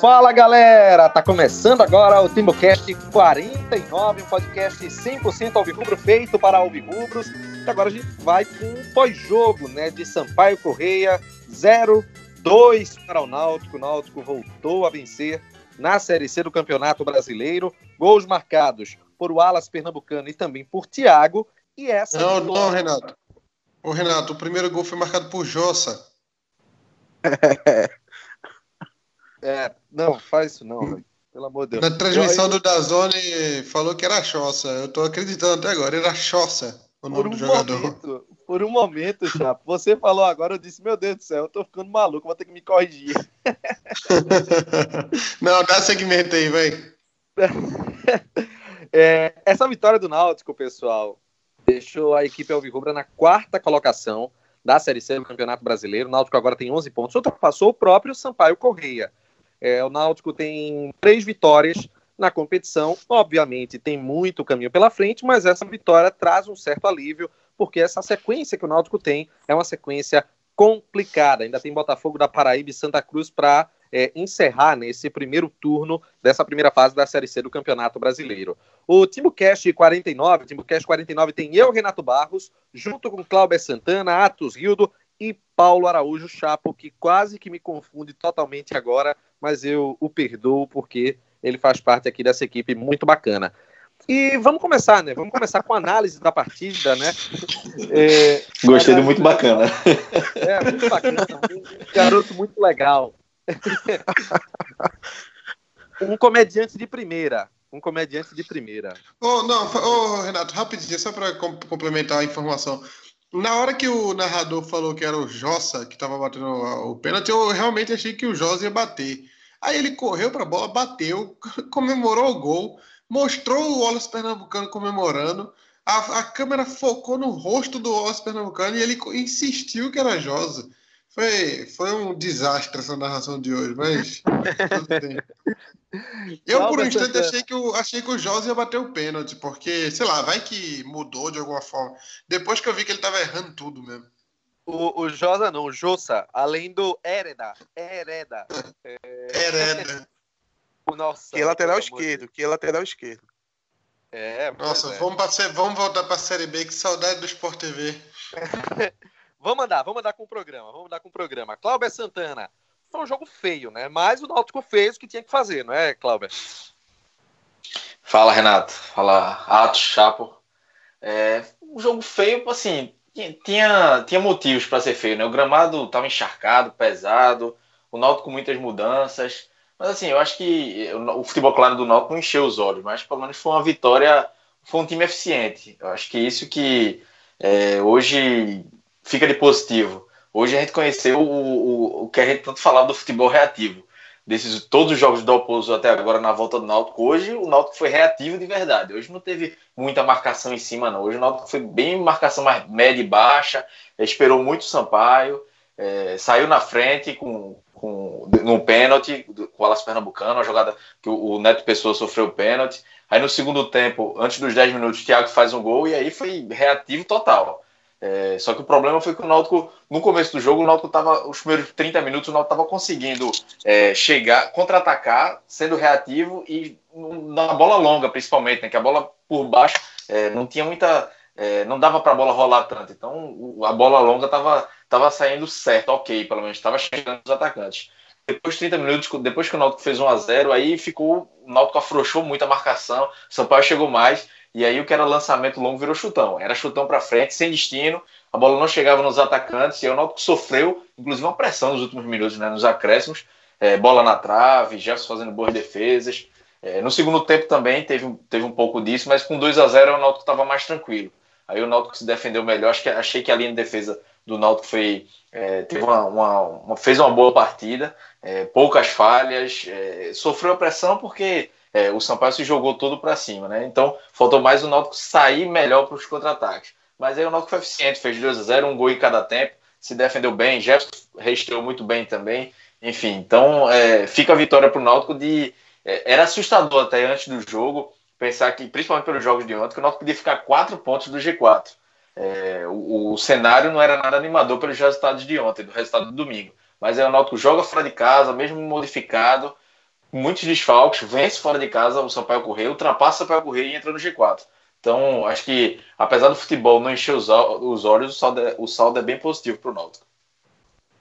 Fala galera, tá começando agora o TimbuCast 49, um podcast 100% alvirrubro feito para alvirrubros. E agora a gente vai com um pós-jogo, né, de Sampaio Correia 0-2 para o Náutico. O Náutico voltou a vencer na Série C do Campeonato Brasileiro. Gols marcados por o Alas Pernambucano e também por Thiago. E essa Não, não, Renato. Ô, Renato, o primeiro gol foi marcado por Jossa. É, não, faz isso não, velho. Pelo amor de Deus. Na transmissão do Dazone falou que era Chossa. Eu tô acreditando até agora, era Chossa o nome Por um do jogador. momento, por um momento, Chapo, você falou agora, eu disse, meu Deus do céu, eu tô ficando maluco, vou ter que me corrigir. não, dá segmento aí, vai. É, essa vitória do Náutico, pessoal, deixou a equipe Alvirrubra na quarta colocação da Série C do Campeonato Brasileiro. O Náutico agora tem 11 pontos, ultrapassou o próprio Sampaio Correia. É, o Náutico tem três vitórias na competição. Obviamente, tem muito caminho pela frente, mas essa vitória traz um certo alívio, porque essa sequência que o Náutico tem é uma sequência complicada. Ainda tem Botafogo da Paraíba e Santa Cruz para é, encerrar nesse primeiro turno dessa primeira fase da Série C do Campeonato Brasileiro. O TimbuCast 49, o TimbuCast 49 tem eu, Renato Barros, junto com Cláudio Santana, Atos Rildo e Paulo Araújo Chapo, que quase que me confunde totalmente agora, mas eu o perdoo porque ele faz parte aqui dessa equipe muito bacana. E vamos começar, né? Vamos começar com a análise da partida, né? É, Gostei do muito bacana. É, muito bacana. Um garoto muito legal. um comediante de primeira. Um comediante de primeira. Oh, não, oh, Renato, rapidinho, só para complementar a informação. Na hora que o narrador falou que era o Jossa que estava batendo o pênalti, eu realmente achei que o Jossa ia bater. Aí ele correu para a bola, bateu, comemorou o gol, mostrou o Wallace Pernambucano comemorando. A, a câmera focou no rosto do Wallace Pernambucano e ele insistiu que era Josa. Foi, foi um desastre essa narração de hoje, mas. Eu, por um instante, achei que, o, achei que o Josi ia bater o pênalti, porque, sei lá, vai que mudou de alguma forma. Depois que eu vi que ele tava errando tudo mesmo. O, o Josa não, o Jossa, além do Hereda. Hereda. É... Hereda. Nossa, que lateral esquerdo, que lateral esquerdo. É, Nossa, é. Vamos, pra, vamos voltar pra Série B, que saudade do Sport TV. Vamos andar, vamos andar com o programa, vamos andar com o programa. Cláudio Santana, foi um jogo feio, né? Mas o Náutico fez o que tinha que fazer, não é, Cláudio? Fala, Renato. Fala, Atos, Chapo. É, um jogo feio, assim, tinha, tinha motivos para ser feio, né? O gramado estava encharcado, pesado, o Náutico com muitas mudanças. Mas, assim, eu acho que o, futebol claro do Náutico não encheu os olhos, mas pelo menos foi uma vitória, foi um time eficiente. Eu acho que isso que é, hoje fica de positivo. Hoje a gente conheceu o, o, o que a gente tanto falava do futebol reativo. Desses todos os jogos do Oposo até agora na volta do Náutico, hoje o Náutico foi reativo de verdade. Hoje não teve muita marcação em cima, não. Hoje o Náutico foi bem marcação mais média e baixa, esperou muito o Sampaio, é, saiu na frente com, com no pênalti com o Alas Pernambucano, a jogada que o, o Neto Pessoa sofreu o pênalti. Aí no segundo tempo, antes dos 10 minutos, o Thiago faz um gol e aí foi reativo total. É, só que o problema foi que o Náutico, no começo do jogo, o Náutico estava, os primeiros 30 minutos, o Náutico estava conseguindo é, chegar, contra-atacar, sendo reativo e na bola longa, principalmente, né, que a bola por baixo é, não tinha muita. É, não dava para a bola rolar tanto. Então a bola longa estava tava saindo certo, ok, pelo menos estava chegando os atacantes. Depois de 30 minutos, depois que o Náutico fez 1 a 0 aí ficou. O Náutico afrouxou muito a marcação, Sampaio chegou mais e aí o que era lançamento longo virou chutão. Era chutão para frente, sem destino. A bola não chegava nos atacantes. E o Náutico sofreu, inclusive, uma pressão nos últimos minutos, né, nos acréscimos. É, bola na trave, Jefferson fazendo boas defesas. É, no segundo tempo também teve, teve um pouco disso, mas com 2 a 0 o Náutico estava mais tranquilo. Aí o Náutico se defendeu melhor. Acho que, achei que a linha de defesa do Náutico foi, é, teve uma, uma, uma, fez uma boa partida, é, poucas falhas, é, sofreu a pressão porque é, o Sampaio se jogou todo para cima, né? Então faltou mais o Náutico sair melhor para os contra-ataques. Mas aí o Náutico foi eficiente, fez 2 a 0 um gol em cada tempo, se defendeu bem, Jefferson restreou muito bem também. Enfim, então é, fica a vitória para o Náutico de. É, era assustador até antes do jogo pensar que, principalmente pelos jogos de ontem, que o Náutico podia ficar quatro pontos do G4. É, o, o, cenário não era nada animador pelos resultados de ontem, do resultado do domingo. Mas aí o Náutico joga fora de casa, mesmo modificado, muitos desfalques, vence fora de casa o Sampaio Correia, ultrapassa o Sampaio Correia e entra no G4. Então, acho que, apesar do futebol não encher os, os olhos, o saldo, é, o saldo é bem positivo para o Náutico.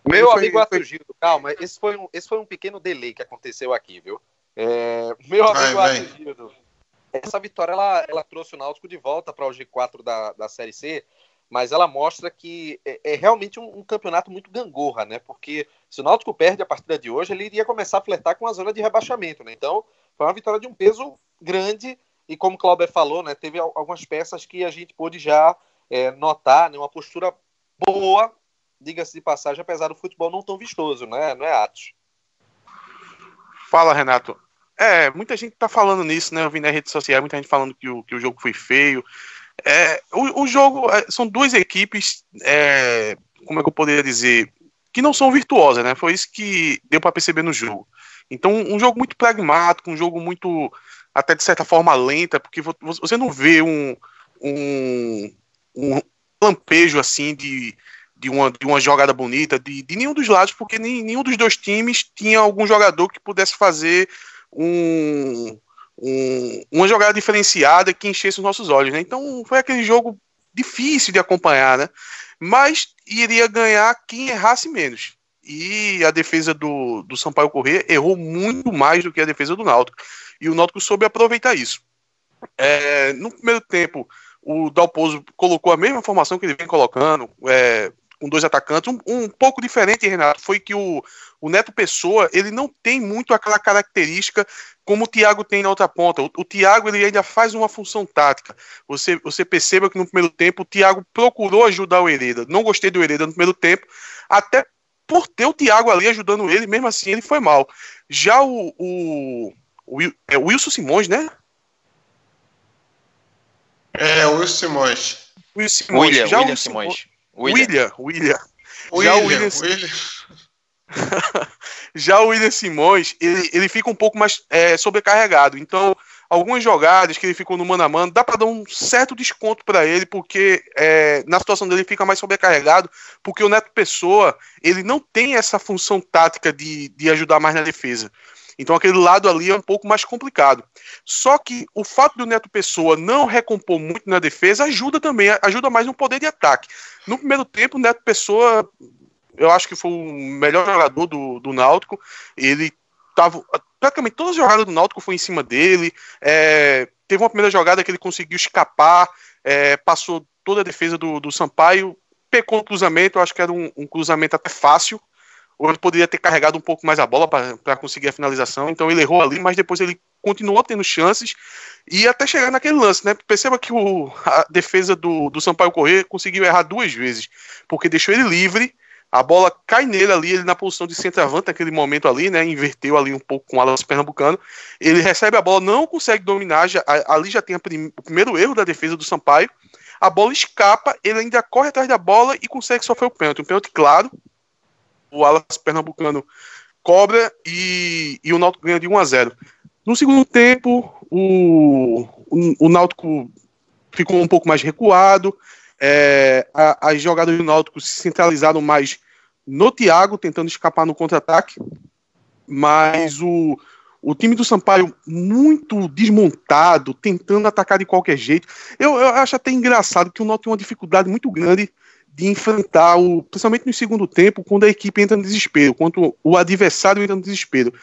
Meu foi, amigo foi... Gildo, calma, esse foi, um, esse foi um pequeno delay que aconteceu aqui, viu? É, meu amigo Arthur Gildo, essa vitória ela, ela trouxe o Náutico de volta para o G4 da, da Série C, mas ela mostra que é, é realmente um, um, campeonato muito gangorra, né? Porque se o Náutico perde a partida de hoje, ele iria começar a flertar com a zona de rebaixamento, né? Então, foi uma vitória de um peso grande e como o Clauber falou, né, teve algumas peças que a gente pôde já é, notar, né, uma postura boa, diga-se de passagem, apesar do futebol não tão vistoso, né, não é Atos? Fala, Renato. É, muita gente tá falando nisso, né? Eu vi nas redes sociais, muita gente falando que o, que o jogo foi feio. É, o, o jogo é, são duas equipes, é, como é que eu poderia dizer, que não são virtuosas, né? Foi isso que deu para perceber no jogo. Então, um jogo muito pragmático, um jogo muito, até de certa forma, lenta, porque você não vê um, um, um lampejo assim de, de, uma, de uma jogada bonita de, de nenhum dos lados, porque nem, nenhum dos dois times tinha algum jogador que pudesse fazer um, um, uma jogada diferenciada que enchesse os nossos olhos. Né? Então, foi aquele jogo difícil de acompanhar, né? Mas iria ganhar quem errasse menos e a defesa do, do Sampaio Corrêa errou muito mais do que a defesa do Náutico. E o Náutico soube aproveitar isso. É, no primeiro tempo, o Dalpozo colocou a mesma formação que ele vem colocando, é, com dois atacantes. Um, um, pouco diferente, Renato, foi que o, o Neto Pessoa ele não tem muito aquela característica como o Thiago tem na outra ponta. O, o Thiago ele ainda faz uma função tática. Você, você perceba que no primeiro tempo o Thiago procurou ajudar o Hereda. Não gostei do Hereda no primeiro tempo, até por ter o Thiago ali ajudando ele, mesmo assim ele foi mal. Já o, o, o, é o Wilson Simões, né? É, o Wilson Simões. Wilson Simões. William, já William o Simões. William, William. William. Já o William, William. Já o William Simões, ele, ele fica um pouco mais é, sobrecarregado. Então, algumas jogadas que ele ficou no mano a mano, dá para dar um certo desconto para ele, porque é, na situação dele ele fica mais sobrecarregado, porque o Neto Pessoa, ele não tem essa função tática de, de ajudar mais na defesa. Então aquele lado ali é um pouco mais complicado. Só que o fato do Neto Pessoa não recompor muito na defesa ajuda também, ajuda mais no poder de ataque. No primeiro tempo, o Neto Pessoa, eu acho que foi o melhor jogador do, do Náutico. Ele tava praticamente todas as jogadas do Náutico foi em cima dele. É, teve uma primeira jogada que ele conseguiu escapar, é, passou toda a defesa do, do Sampaio, pecou no cruzamento, eu acho que era um, um cruzamento até fácil, ou ele poderia ter carregado um pouco mais a bola para conseguir a finalização, então ele errou ali, mas depois ele continuou tendo chances e até chegar naquele lance, né? Perceba que o, a defesa do, do Sampaio Corrêa conseguiu errar duas vezes, porque deixou ele livre a bola cai nele ali, ele na posição de centroavante naquele momento ali, né? Inverteu ali um pouco com o Alas Pernambucano. Ele recebe a bola, não consegue dominar, já, ali já tem prim, o primeiro erro da defesa do Sampaio. A bola escapa, ele ainda corre atrás da bola e consegue sofrer o pênalti. Um pênalti claro. O Alas Pernambucano cobra e, e o Náutico ganha de 1 a 0. No segundo tempo, o, o, o Náutico ficou um pouco mais recuado. É, a, as jogadas do Náutico se centralizaram mais no Thiago, tentando escapar no contra-ataque, mas o, o time do Sampaio muito desmontado, tentando atacar de qualquer jeito. Eu, eu acho até engraçado que o Náutico tem uma dificuldade muito grande de enfrentar, o, principalmente no segundo tempo, quando a equipe entra no desespero, quando o adversário entra no desespero.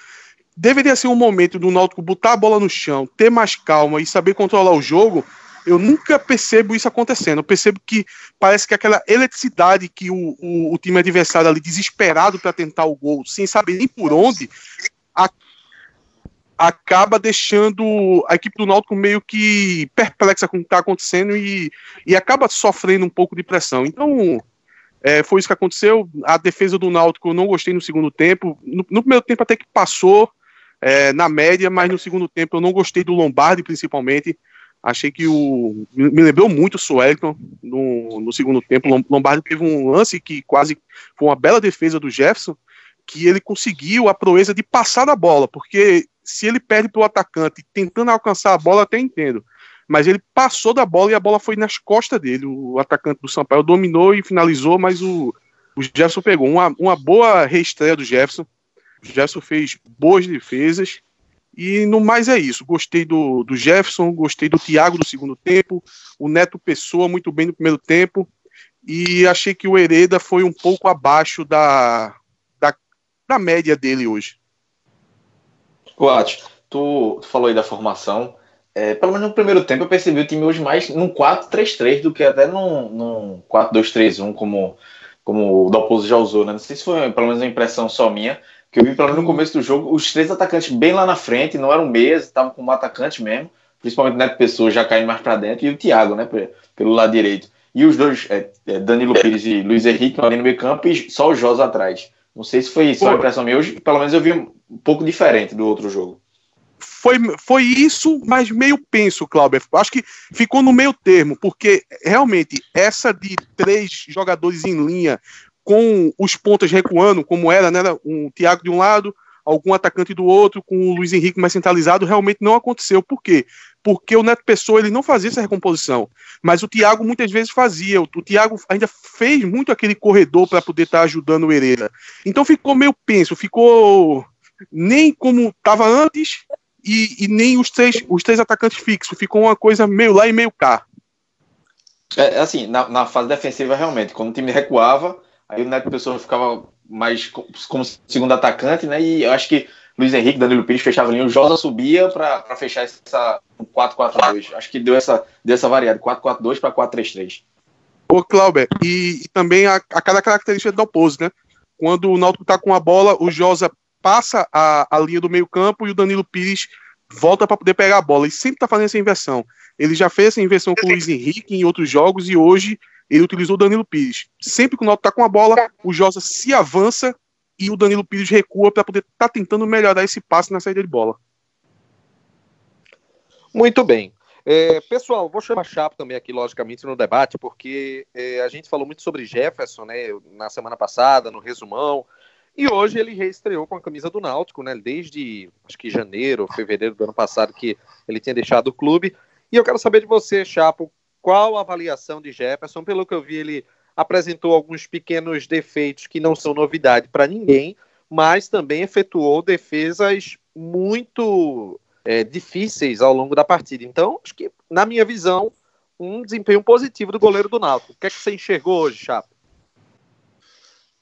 Deveria ser um momento do Náutico botar a bola no chão, ter mais calma e saber controlar o jogo eu nunca percebo isso acontecendo. Eu percebo que parece que aquela eletricidade que o, o, o time adversário ali, desesperado para tentar o gol, sem saber nem por onde, a, acaba deixando a equipe do Náutico meio que perplexa com o que está acontecendo e, e acaba sofrendo um pouco de pressão. Então, é, foi isso que aconteceu. A defesa do Náutico eu não gostei no segundo tempo. No, no primeiro tempo até que passou é, na média, mas no segundo tempo eu não gostei do Lombardi, principalmente. Achei que o. Me lembrou muito o Suelton no, no segundo tempo. Lombardi teve um lance que quase foi uma bela defesa do Jefferson, que ele conseguiu a proeza de passar da bola, porque se ele perde para o atacante tentando alcançar a bola, até entendo. Mas ele passou da bola e a bola foi nas costas dele. O atacante do Sampaio dominou e finalizou, mas o, o Jefferson pegou. Uma, uma boa reestreia do Jefferson. O Jefferson fez boas defesas E no mais é isso. Gostei do, do Jefferson, gostei do Thiago do segundo tempo, o Neto Pessoa muito bem no primeiro tempo. E achei que o Hereda foi um pouco abaixo da, da, da média dele hoje. Coate, tu, tu falou aí da formação. É, pelo menos no primeiro tempo eu percebi o time hoje mais num 4-3-3 do que até num, num 4-2-3-1, como, como o Dalpozo já usou, né? Não sei se foi pelo menos uma impressão só minha, que eu vi pelo menos no começo do jogo, os três atacantes bem lá na frente, não eram meias, estavam com um atacante mesmo, principalmente o Neto Pessoa já caindo mais para dentro, e o Thiago, né, pelo lado direito. E os dois, é, é, Danilo Pires e Luiz Henrique ali no meio campo e só o Josa atrás. Não sei se foi só a impressão minha hoje, pelo menos eu vi um pouco diferente do outro jogo foi, foi isso, mas meio penso, Cláudio. Acho que ficou no meio termo, porque realmente essa de três jogadores em linha com os pontas recuando, como era, né? Um Thiago de um lado, algum atacante do outro, com o Luiz Henrique mais centralizado, realmente não aconteceu. Por quê? Porque o Neto Pessoa ele não fazia essa recomposição, mas o Thiago muitas vezes fazia. O, o Thiago ainda fez muito aquele corredor para poder estar tá ajudando o Hereda. Então ficou meio penso, ficou nem como estava antes e, e, nem os três, os três atacantes fixos. Ficou uma coisa meio lá e meio cá. É, assim, na, na fase defensiva, realmente, quando o time recuava, aí o Neto Pessoa ficava mais como segundo atacante, né? E eu acho que Luiz Henrique, Danilo Pires fechava ali, o Josa subia para fechar essa 4-4-2. Acho que deu essa, deu essa variada, 4-4-2 para 4-3-3. Ô, Clauber, e, e, também a, a cada característica do oposto, né? Quando o Náutico tá com a bola, o Josa passa a, a linha do meio campo e o Danilo Pires volta para poder pegar a bola. Ele sempre está fazendo essa inversão. Ele já fez essa inversão com o Luiz Henrique em outros jogos e hoje ele utilizou o Danilo Pires. Sempre que o Náutico está com a bola, o Josa se avança e o Danilo Pires recua para poder estar tá tentando melhorar esse passe na saída de bola. Muito bem. É, pessoal, vou chamar Chapo também aqui, logicamente, no debate, porque é, a gente falou muito sobre Jefferson né, na semana passada, no resumão. E hoje ele reestreou com a camisa do Náutico, né? Desde acho que janeiro, fevereiro do ano passado que ele tinha deixado o clube. E eu quero saber de você, Chapo, qual a avaliação de Jefferson? Pelo que eu vi, ele apresentou alguns pequenos defeitos que não são novidade para ninguém, mas também efetuou defesas muito é, difíceis ao longo da partida. Então, acho que, na minha visão, um desempenho positivo do goleiro do Náutico. O que é que você enxergou hoje, Chapo?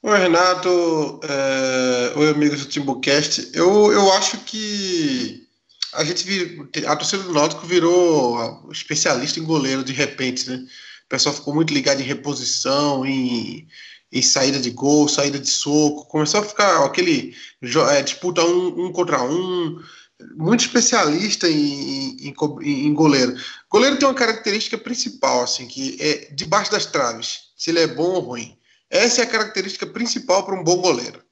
Oi, Renato. É... Oi, amigos do Timbucast. Eu, eu acho que a gente vir... a torcida do Náutico virou especialista em goleiro de repente, né? O pessoal ficou muito ligado em reposição, em, em saída de gol, saída de soco. Começou a ficar aquele é, disputa um, um, contra um. Muito especialista em, em, em, goleiro. Goleiro tem uma característica principal, assim, que é debaixo das traves, se ele é bom ou ruim. Essa é a característica principal para um bom goleiro.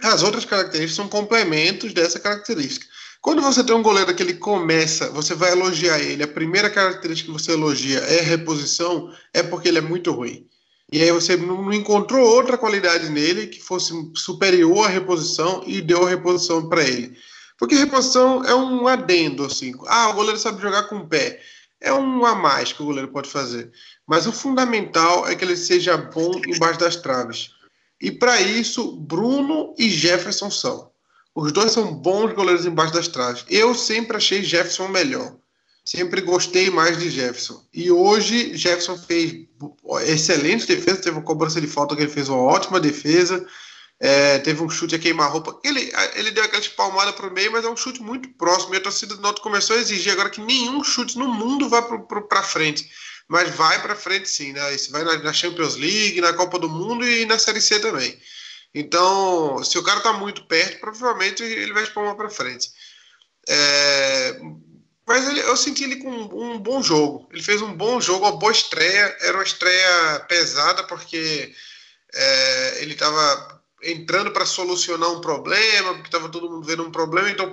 As outras características são complementos dessa característica. Quando você tem um goleiro que ele começa, você vai elogiar ele, a primeira característica que você elogia é reposição, é porque ele é muito ruim. E aí você não encontrou outra qualidade nele que fosse superior à reposição e deu a reposição para ele. Porque reposição é um adendo, assim. Ah, o goleiro sabe jogar com o pé. É um a mais que o goleiro pode fazer. Mas o fundamental é que ele seja bom embaixo das traves. E para isso, Bruno e Jefferson são. Os dois são bons goleiros embaixo das traves. Eu sempre achei Jefferson melhor. Sempre gostei mais de Jefferson. E hoje, Jefferson fez excelente defesa. Teve uma cobrança de falta que ele fez uma ótima defesa. É, teve um chute a queimar-roupa. Ele, ele deu aquela palmada para o meio, mas é um chute muito próximo. E a torcida do Norte começou a exigir agora que nenhum chute no mundo vá para frente mas vai para frente sim, né? Isso vai na, Champions League, na Copa do Mundo e na Série C também. Então, se o cara tá muito perto, provavelmente ele vai espalmar para frente. É... Mas ele, eu senti ele com um, um, bom jogo. Ele fez um bom jogo, uma boa estreia. Era uma estreia pesada porque é, ele estava entrando para solucionar um problema, porque estava todo mundo vendo um problema, então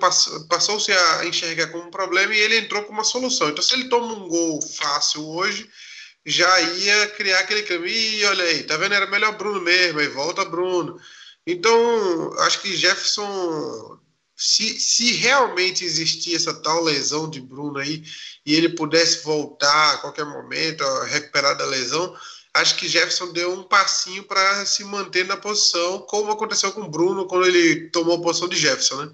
passou-se a enxergar como um problema e ele entrou com uma solução. Então, se ele toma um gol fácil hoje, já ia criar aquele clima. Ih, olha aí, tá vendo? Era melhor Bruno mesmo, aí volta Bruno. Então, acho que Jefferson, se, se realmente existir essa tal lesão de Bruno aí, e ele pudesse voltar a qualquer momento, recuperar da lesão, acho que Jefferson deu um passinho para se manter na posição, como aconteceu com o Bruno quando ele tomou a posição de Jefferson, né?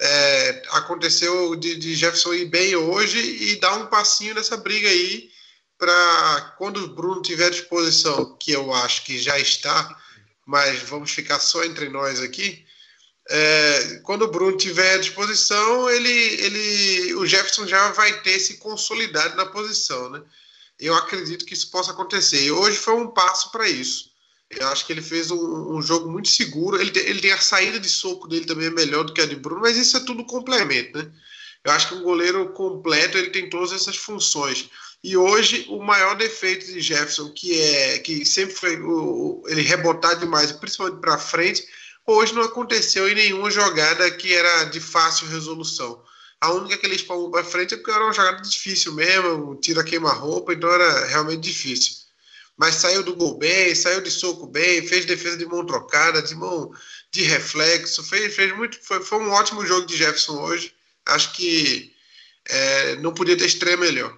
é, aconteceu de, de, Jefferson ir bem hoje e dar um passinho nessa briga aí para quando o Bruno tiver disposição, que eu acho que já está, mas vamos ficar só entre nós aqui. É, quando o Bruno tiver disposição, ele, ele, o Jefferson já vai ter se consolidado na posição, né? Eu acredito que isso possa acontecer. E hoje foi um passo para isso. Eu acho que ele fez um, um jogo muito seguro. Ele, ele tem a saída de soco dele também é melhor do que a de Bruno, mas isso é tudo complemento, né? Eu acho que um goleiro completo ele tem todas essas funções. E hoje o maior defeito de Jefferson, que é que sempre foi o, ele rebotar demais, principalmente para frente, hoje não aconteceu em nenhuma jogada que era de fácil resolução. A única que ele espalmou para frente é porque era uma jogada difícil mesmo, um tiro queima-roupa, então era realmente difícil mas saiu do gol bem, saiu de soco bem, fez defesa de mão trocada, de mão de reflexo, fez, fez muito, foi, foi um ótimo jogo de Jefferson hoje. Acho que é, não podia ter estreia melhor.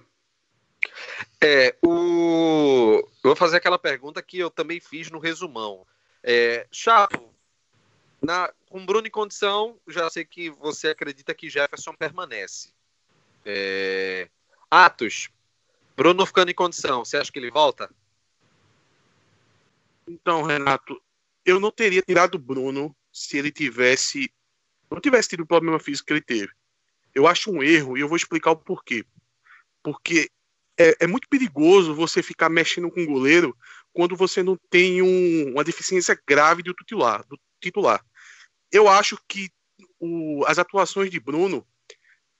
É, o... Eu vou fazer aquela pergunta que eu também fiz no resumão. É, Chapo, na... com Bruno em condição, já sei que você acredita que Jefferson permanece. É... Atos, Bruno ficando em condição, você acha que ele volta? Então, Renato, eu não teria tirado o Bruno se ele tivesse. Não tivesse tido o problema físico que ele teve. Eu acho um erro e eu vou explicar o porquê. Porque é, é muito perigoso você ficar mexendo com o goleiro quando você não tem um, uma deficiência grave do titular, do titular. Eu acho que o, as atuações de Bruno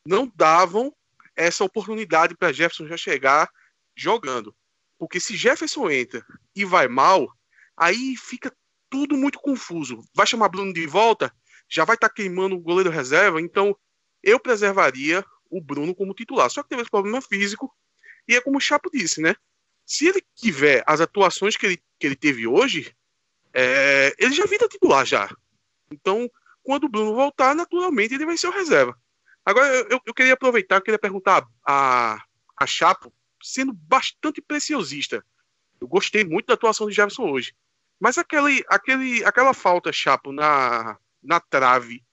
não davam essa oportunidade para Jefferson já chegar jogando. Porque se Jefferson entra e vai mal, Aí fica tudo muito confuso. Vai chamar Bruno de volta, já vai estar tá queimando o goleiro reserva, então eu preservaria o Bruno como titular. Só que teve esse problema físico, e é como o Chapo disse, né? Se ele tiver as atuações que ele, que ele teve hoje, é, ele já vira titular já. Então, quando o Bruno voltar, naturalmente ele vai ser o reserva. Agora, eu, eu queria aproveitar, eu queria perguntar a, a Chapo, sendo bastante preciosista. Eu gostei muito da atuação de Jefferson hoje. Mas aquele, aquele, aquela falta, Chapo, na, na trave,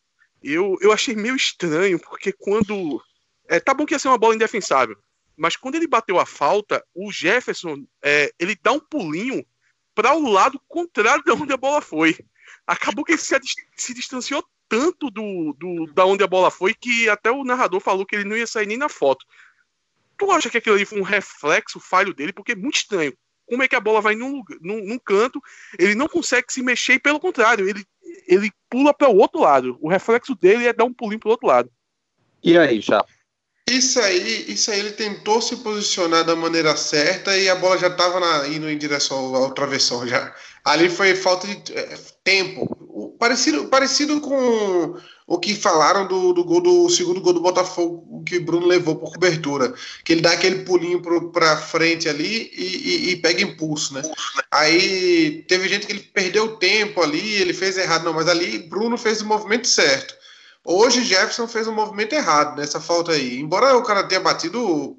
eu, eu achei meio estranho, porque quando. É, tá bom que ia ser uma bola indefensável, mas quando ele bateu a falta, o Jefferson é, ele dá um pulinho para o lado contrário de onde a bola foi. Acabou que ele se, se distanciou tanto do, do, da onde a bola foi que até o narrador falou que ele não ia sair nem na foto. Tu acha que aquilo ali foi um reflexo falho dele? Porque é muito estranho como é que a bola vai num, num, num canto, ele não consegue se mexer e, pelo contrário, ele, ele pula para o outro lado. O reflexo dele é dar um pulinho para o outro lado. E aí, já? Isso aí, isso aí ele tentou se posicionar da maneira certa e a bola já estava indo em direção ao, ao travessão já. Ali foi falta de é, tempo. Parecido, parecido com o que falaram do, do, gol do segundo gol do Botafogo que o Bruno levou por cobertura. Que ele dá aquele pulinho para frente ali e, e, e, pega impulso, né? Aí teve gente que ele perdeu tempo ali, ele fez errado, não, mas ali Bruno fez o movimento certo. Hoje Jefferson fez o movimento errado nessa falta aí. Embora o cara tenha batido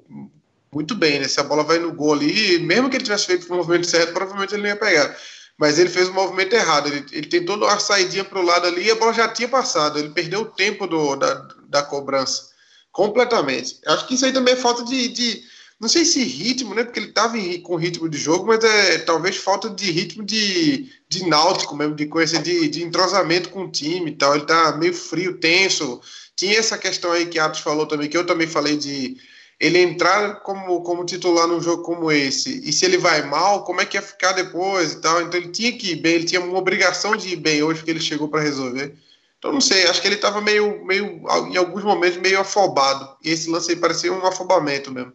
muito bem, né? Se a bola vai no gol ali, mesmo que ele tivesse feito o movimento certo, provavelmente ele não ia pegar mas ele fez o movimento errado. Ele, ele tentou dar uma saidinha para o lado ali e a bola já tinha passado. Ele perdeu o tempo do, da, da cobrança completamente. Acho que isso aí também é falta de, de não sei se ritmo, né? Porque ele estava com ritmo de jogo, mas é talvez falta de ritmo de, de náutico mesmo, de coisa de, de entrosamento com o time e tal. Ele tá meio frio, tenso. Tinha essa questão aí que Atos falou também, que eu também falei de ele entrar como, como titular num jogo como esse, e se ele vai mal, como é que ia ficar depois e tal. Então ele tinha que ir bem, ele tinha uma obrigação de ir bem hoje que ele chegou para resolver. Então não sei, acho que ele estava meio, meio, em alguns momentos, meio afobado. E esse lance aí parecia um afobamento mesmo.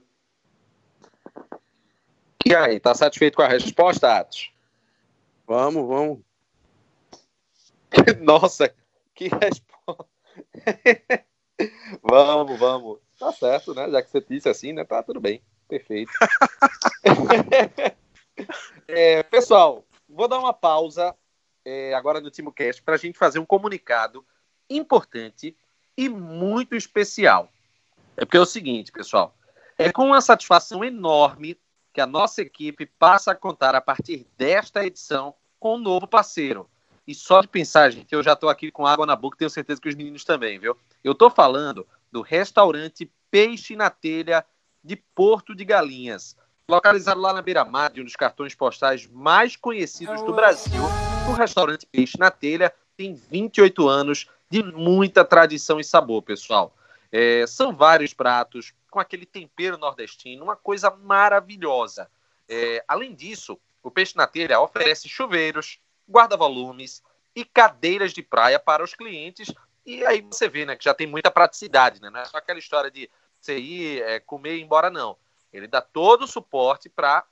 E aí, tá satisfeito com a resposta, Atos? Vamos, vamos. Nossa, que resposta. vamos, vamos. Tá certo, né? Já que você disse assim, né? Tá tudo bem. Perfeito. é, pessoal, vou dar uma pausa é, agora no TimoCast para a gente fazer um comunicado importante e muito especial. É porque é o seguinte, pessoal. É com uma satisfação enorme que a nossa equipe passa a contar a partir desta edição com um novo parceiro. E só de pensar, gente, eu já estou aqui com água na boca, tenho certeza que os meninos também, viu? Eu estou falando do restaurante Peixe na Telha de Porto de Galinhas, localizado lá na beira-mar de um dos cartões postais mais conhecidos do Brasil. O restaurante Peixe na Telha tem 28 anos de muita tradição e sabor, pessoal. É, são vários pratos com aquele tempero nordestino, uma coisa maravilhosa. É, além disso, o Peixe na Telha oferece chuveiros, guarda-volumes e cadeiras de praia para os clientes. E aí você vê né, que já tem muita praticidade, né? não é só aquela história de você ir é, comer e ir embora, não. Ele dá todo o suporte para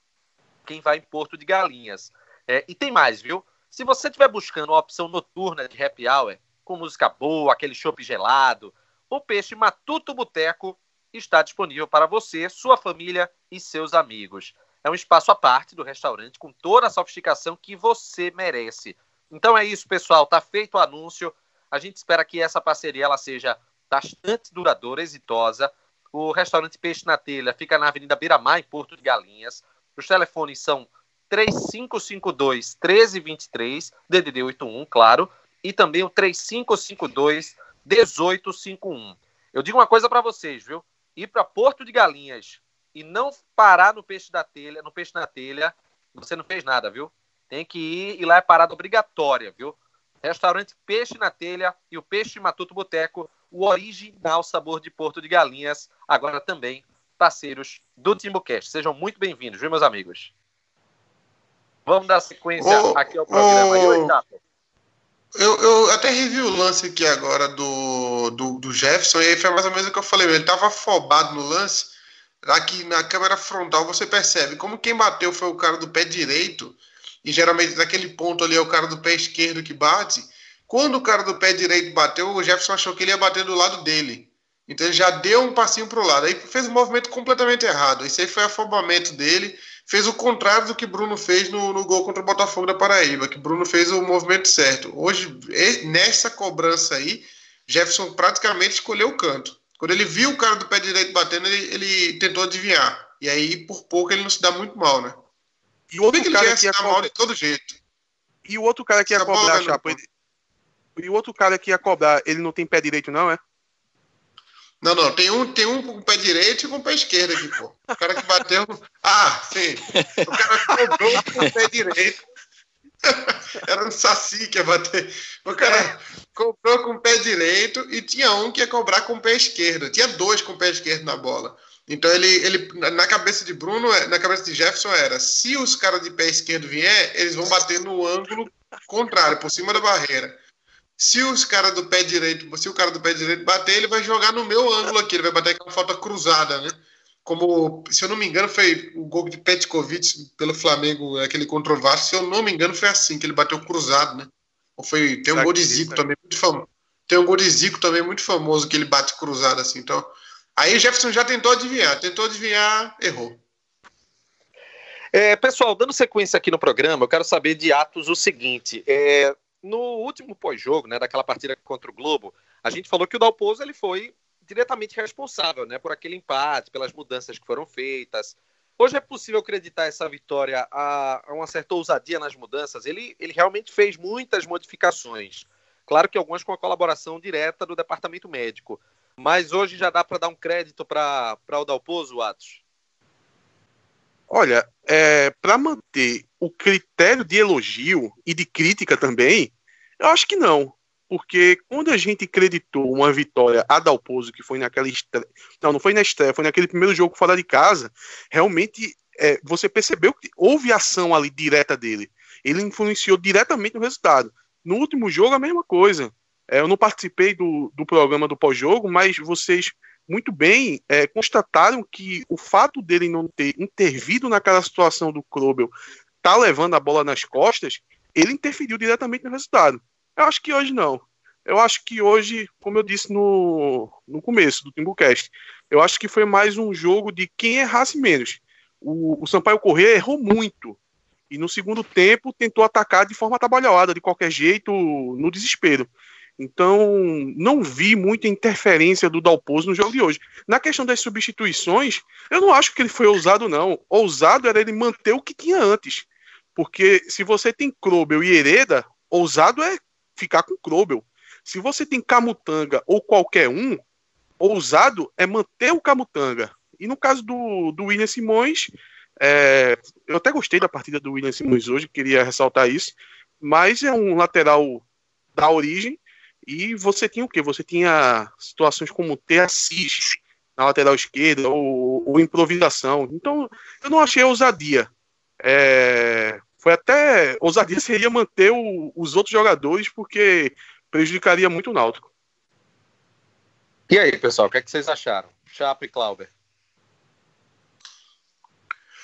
quem vai em Porto de Galinhas. É, e tem mais, viu? Se você estiver buscando uma opção noturna de happy hour, com música boa, aquele chopp gelado, o Peixe Matuto Boteco está disponível para você, sua família e seus amigos. É um espaço à parte do restaurante com toda a sofisticação que você merece. Então é isso, pessoal. Tá feito o anúncio. A gente espera que essa parceria ela seja bastante duradoura, exitosa. O restaurante Peixe na Telha fica na Avenida Beira Mar, em Porto de Galinhas. Os telefones são 3552 1323, DDD 81, claro, e também o 3552 1851. Eu digo uma coisa para vocês, viu? Ir para Porto de Galinhas e não parar no peixe da telha, no peixe na telha, você não fez nada, viu? Tem que ir e lá é parada obrigatória, viu? Restaurante Peixe na Telha e o Peixe Matuto Boteco, o original sabor de Porto de Galinhas, agora também parceiros do Timbucast. Sejam muito bem-vindos, viu, meus amigos? Vamos dar sequência aqui ao programa. Oh, eu, eu até revi o lance aqui agora do, do, do, Jefferson, e aí foi mais ou menos o que eu falei. Ele estava afobado no lance. Aqui na câmera frontal você percebe como quem bateu foi o cara do pé direito, e geralmente naquele ponto ali é o cara do pé esquerdo que bate. Quando o cara do pé direito bateu, o Jefferson achou que ele ia bater do lado dele. Então ele já deu um passinho para o lado. Aí fez um movimento completamente errado. Isso aí foi afobamento dele fez o contrário do que Bruno fez no, no gol contra o Botafogo da Paraíba, que Bruno fez o movimento certo. Hoje, nessa cobrança aí, Jefferson praticamente escolheu o canto. Quando ele viu o cara do pé direito batendo, ele, ele tentou adivinhar. E aí, por pouco, ele não se dá muito mal, né? E o outro que cara que ia cobrar... mal de todo jeito. E o outro cara que ia cobrar, ele... E o outro cara que ia cobrar, ele não tem pé direito, não, é? Não, não, tem um, tem um com o pé direito e com o pé esquerdo aqui, pô. O cara que bateu. Ah, sim. O cara cobrou com o pé direito. Era um saci que ia bater. O cara cobrou com o pé direito e tinha um que ia cobrar com o pé esquerdo. Tinha dois com o pé esquerdo na bola. Então ele, ele na cabeça de Bruno, na cabeça de Jefferson era: se os caras de pé esquerdo vier, eles vão bater no ângulo contrário, por cima da barreira. Se os cara do pé direito, se o cara do pé direito bater, ele vai jogar no meu ângulo aqui, ele vai bater aquela falta cruzada, né? Como, se eu não me engano, foi o gol de Petkovic pelo Flamengo, aquele contra o Vasco, se eu não me engano, foi assim, que ele bateu cruzado, né? Ou foi, tem um gol de Zico também muito famoso. Tem um gol de Zico também muito famoso que ele bate cruzado assim. Então, aí o Jefferson já tentou adivinhar, tentou adivinhar, errou. É, pessoal, dando sequência aqui no programa, eu quero saber de Atos o seguinte: é, no último pós-jogo, né, daquela partida contra o Globo, a gente falou que o Dalpozo ele foi diretamente responsável, né, por aquele empate, pelas mudanças que foram feitas. Hoje é possível acreditar essa vitória a, a uma certa ousadia nas mudanças. Ele, ele realmente fez muitas modificações. Claro que algumas com a colaboração direta do departamento médico. Mas hoje já dá para dar um crédito para o Dalpozo, Atos? Olha, é, para manter o critério de elogio e de crítica também, eu acho que não. Porque quando a gente acreditou uma vitória a Dalpozo, que foi naquela estreia. Não, não foi na estreia, foi naquele primeiro jogo fora de casa, realmente é, você percebeu que houve ação ali direta dele. Ele influenciou diretamente no resultado. No último jogo, a mesma coisa. É, eu não participei do, do programa do pós-jogo, mas vocês muito bem é, constataram que o fato dele não ter intervido naquela situação do Krobel, tá levando a bola nas costas, ele interferiu diretamente no resultado. Eu acho que hoje não. Eu acho que hoje, como eu disse no, no começo do Timbucast, eu acho que foi mais um jogo de quem errasse menos. O, o Sampaio Corrêa errou muito. E no segundo tempo tentou atacar de forma trabalhada, de qualquer jeito, no desespero. Então, não vi muita interferência do Dalpozo no jogo de hoje. Na questão das substituições, eu não acho que ele foi ousado, não. Ousado era ele manter o que tinha antes. Porque se você tem Krobel e Hereda, ousado é ficar com Krobel. Se você tem Camutanga ou qualquer um, ousado é manter o Camutanga. E no caso do, do William Simões, é, eu até gostei da partida do William Simões hoje, queria ressaltar isso, mas é um lateral da origem e você tinha o quê? Você tinha situações como ter assist na lateral esquerda ou, ou improvisação. Então, eu não achei ousadia. É, foi até ousadia seria manter o, os outros jogadores porque prejudicaria muito o Náutico. E aí, pessoal, o que, é que vocês acharam? Chapa e Clauber.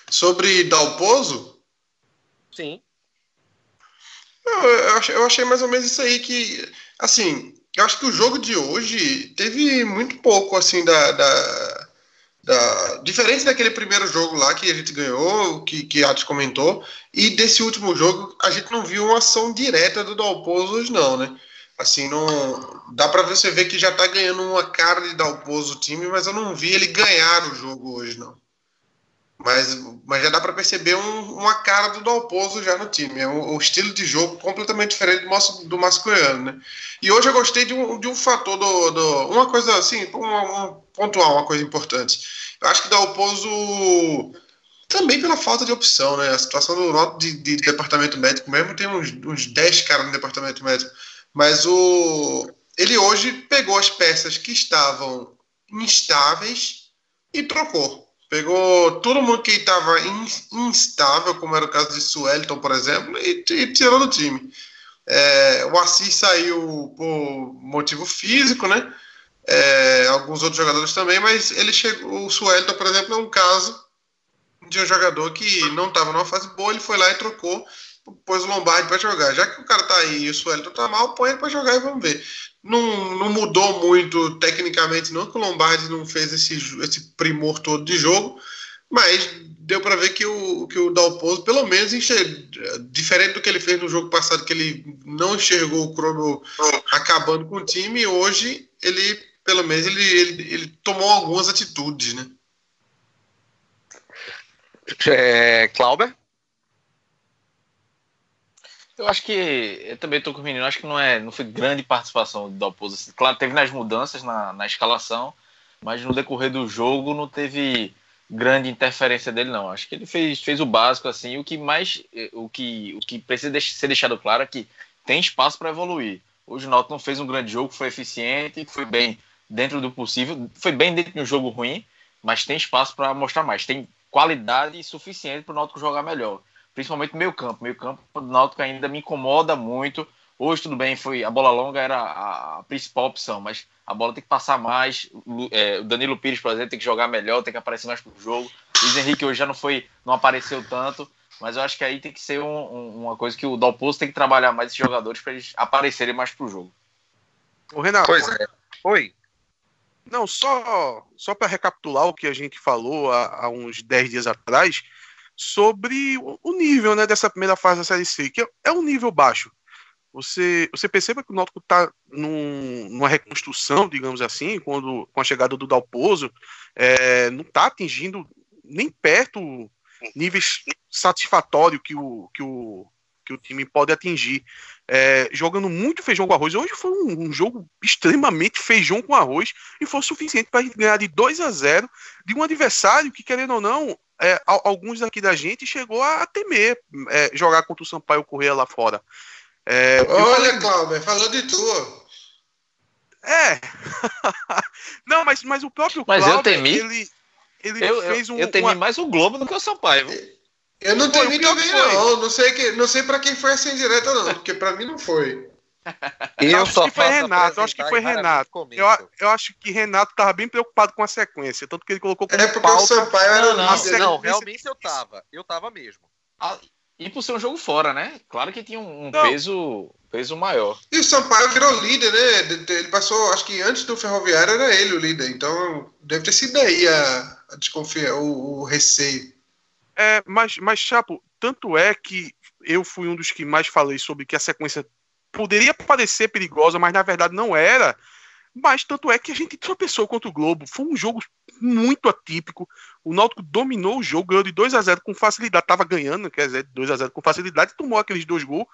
Sobre Dalpozo? Sim. Eu, eu, achei, eu achei mais ou menos isso aí que, assim, eu acho que o jogo de hoje teve muito pouco, assim, da, da, da, diferente daquele primeiro jogo lá que a gente ganhou, que, que Atos comentou, e desse último jogo a gente não viu uma ação direta do Dalpozo não, né? Assim, não dá para você ver que já tá ganhando uma cara de Dalpozo o time, mas eu não vi ele ganhar o jogo hoje não. Mas, mas já dá para perceber um, uma cara do Dalpozo já no time. É um, um, estilo de jogo completamente diferente do, do masculino, né? E hoje eu gostei de um, de um fator do, do Uma coisa assim, uma, um, pontual, uma coisa importante. Eu acho que Dalpozo. Também pela falta de opção, né? A situação do de, de departamento médico mesmo tem uns, uns 10 caras no departamento médico. Mas o. Ele hoje pegou as peças que estavam instáveis e trocou. Pegou todo mundo que estava instável, como era o caso de Suelton, por exemplo, e, e tirou do time. É, o Assis saiu por motivo físico, né? É, alguns outros jogadores também, mas ele chegou. O Suelton, por exemplo, é um caso de um jogador que não estava numa fase boa, ele foi lá e trocou, pôs o Lombardi para jogar. Já que o cara tá aí e o Suelton tá mal, põe ele para jogar e vamos ver não, não mudou muito tecnicamente, não, que o Lombardi não fez esse, esse primor todo de jogo, mas deu para ver que o, que o Dalpozo, pelo menos, diferente do que ele fez no jogo passado, que ele não enxergou o Crono acabando com o time, hoje ele, pelo menos, ele, ele, ele tomou algumas atitudes, né? É, Clauber? Eu acho que eu também estou com o menino, acho que não é, não foi grande participação do Dalpozo. Claro, teve nas mudanças na, na escalação, mas no decorrer do jogo não teve grande interferência dele não. Acho que ele fez, fez o básico assim, o que mais o que o que precisa ser deixado claro é que tem espaço para evoluir. Hoje o Náutico não fez um grande jogo, foi eficiente, foi bem dentro do possível, foi bem dentro de um jogo ruim, mas tem espaço para mostrar mais, tem qualidade suficiente para o Náutico jogar melhor principalmente meio campo. Meio campo do Náutico ainda me incomoda muito. Hoje tudo bem, foi a bola longa era a, principal opção, mas a bola tem que passar mais. É, o Danilo Pires, por exemplo, tem que jogar melhor, tem que aparecer mais pro jogo. O Luiz Henrique hoje já não foi, não apareceu tanto, mas eu acho que aí tem que ser um, um, uma coisa que o Dalpozo tem que trabalhar mais esses jogadores para eles aparecerem mais pro jogo. O Renato. Pois é. Oi. Não, só só para recapitular o que a gente falou há, há uns 10 dias atrás, sobre o nível né, dessa primeira fase da Série C, que é, é um nível baixo. Você, você perceba que o Náutico está num, numa reconstrução, digamos assim, quando, com a chegada do Dalpozo, é, não está atingindo nem perto níveis satisfatórios que o, que o, que o time pode atingir. É, jogando muito feijão com arroz. Hoje foi um, um, jogo extremamente feijão com arroz e foi suficiente para a gente ganhar de 2 a 0 de um adversário que, querendo ou não, é, alguns aqui da gente chegou a temer é, jogar contra o Sampaio Correia lá fora. É, Olha, falei... Cláudio, falou de tu. É. não, mas, mas o próprio Mas Cláudio, eu temi. Ele, ele eu, fez um. Eu temi uma... mais o Globo do que o Sampaio. Eu não temi também, não. Não sei, que, não sei pra quem foi essa indireta, não, porque pra mim não foi. Eu acho que foi Renato, eu acho que foi Renato. Eu, eu acho que Renato estava bem preocupado com a sequência, tanto que ele colocou como É porque pauta, o Sampaio era não, não, não, realmente eu tava. Eu tava mesmo. Ah, e por ser um jogo fora, né? Claro que tinha um, um peso, peso maior. E o Sampaio virou líder, né? Ele passou, acho que antes do Ferroviário era ele o líder, então deve ter sido aí a, a desconfiança, o, o receio. É, mas, mas, Chapo, tanto é que eu fui um dos que mais falei sobre que a sequência poderia parecer perigosa, mas na verdade não era. Mas tanto é que a gente tropeçou contra o Globo. Foi um jogo muito atípico. O Náutico dominou o jogo, ganhou de 2 a 0 com facilidade. Tava ganhando, quer dizer, 2 a 0 com facilidade, tomou aqueles dois gols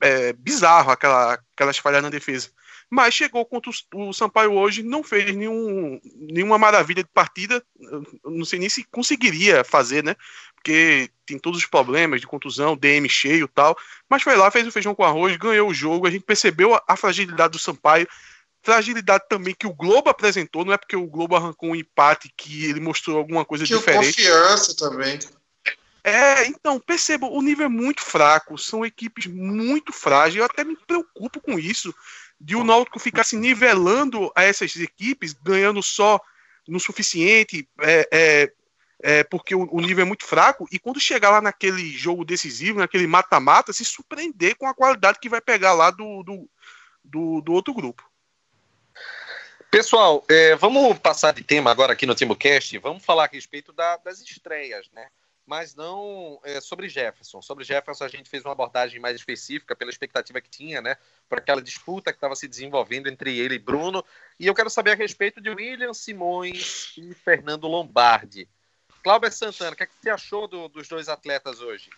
é, bizarro aquela, aquelas falhas na defesa. Mas chegou contra o, o Sampaio hoje, não fez nenhum, nenhuma maravilha de partida. Não sei nem se conseguiria fazer, né? Porque tem todos os problemas de contusão, DM cheio tal. Mas foi lá, fez o feijão com arroz, ganhou o jogo. A gente percebeu a, a fragilidade do Sampaio fragilidade também que o Globo apresentou, não é porque o Globo arrancou um empate que ele mostrou alguma coisa que diferente. confiança também. É, então, perceba, o nível é muito fraco, são equipes muito frágeis, eu até me preocupo com isso, de o Náutico ficar se nivelando a essas equipes, ganhando só no suficiente, é, é, é porque o, o, nível é muito fraco, e quando chegar lá naquele jogo decisivo, naquele mata-mata, se surpreender com a qualidade que vai pegar lá do, do, do, do outro grupo. Pessoal, é, vamos passar de tema agora aqui no TimbuCast, vamos falar a respeito da, das estreias, né? Mas não é, sobre Jefferson. Sobre Jefferson a gente fez uma abordagem mais específica pela expectativa que tinha, né? Para aquela disputa que estava se desenvolvendo entre ele e Bruno. E eu quero saber a respeito de William Simões e Fernando Lombardi. Cláudio Santana, o que, é que você achou do, dos dois atletas hoje?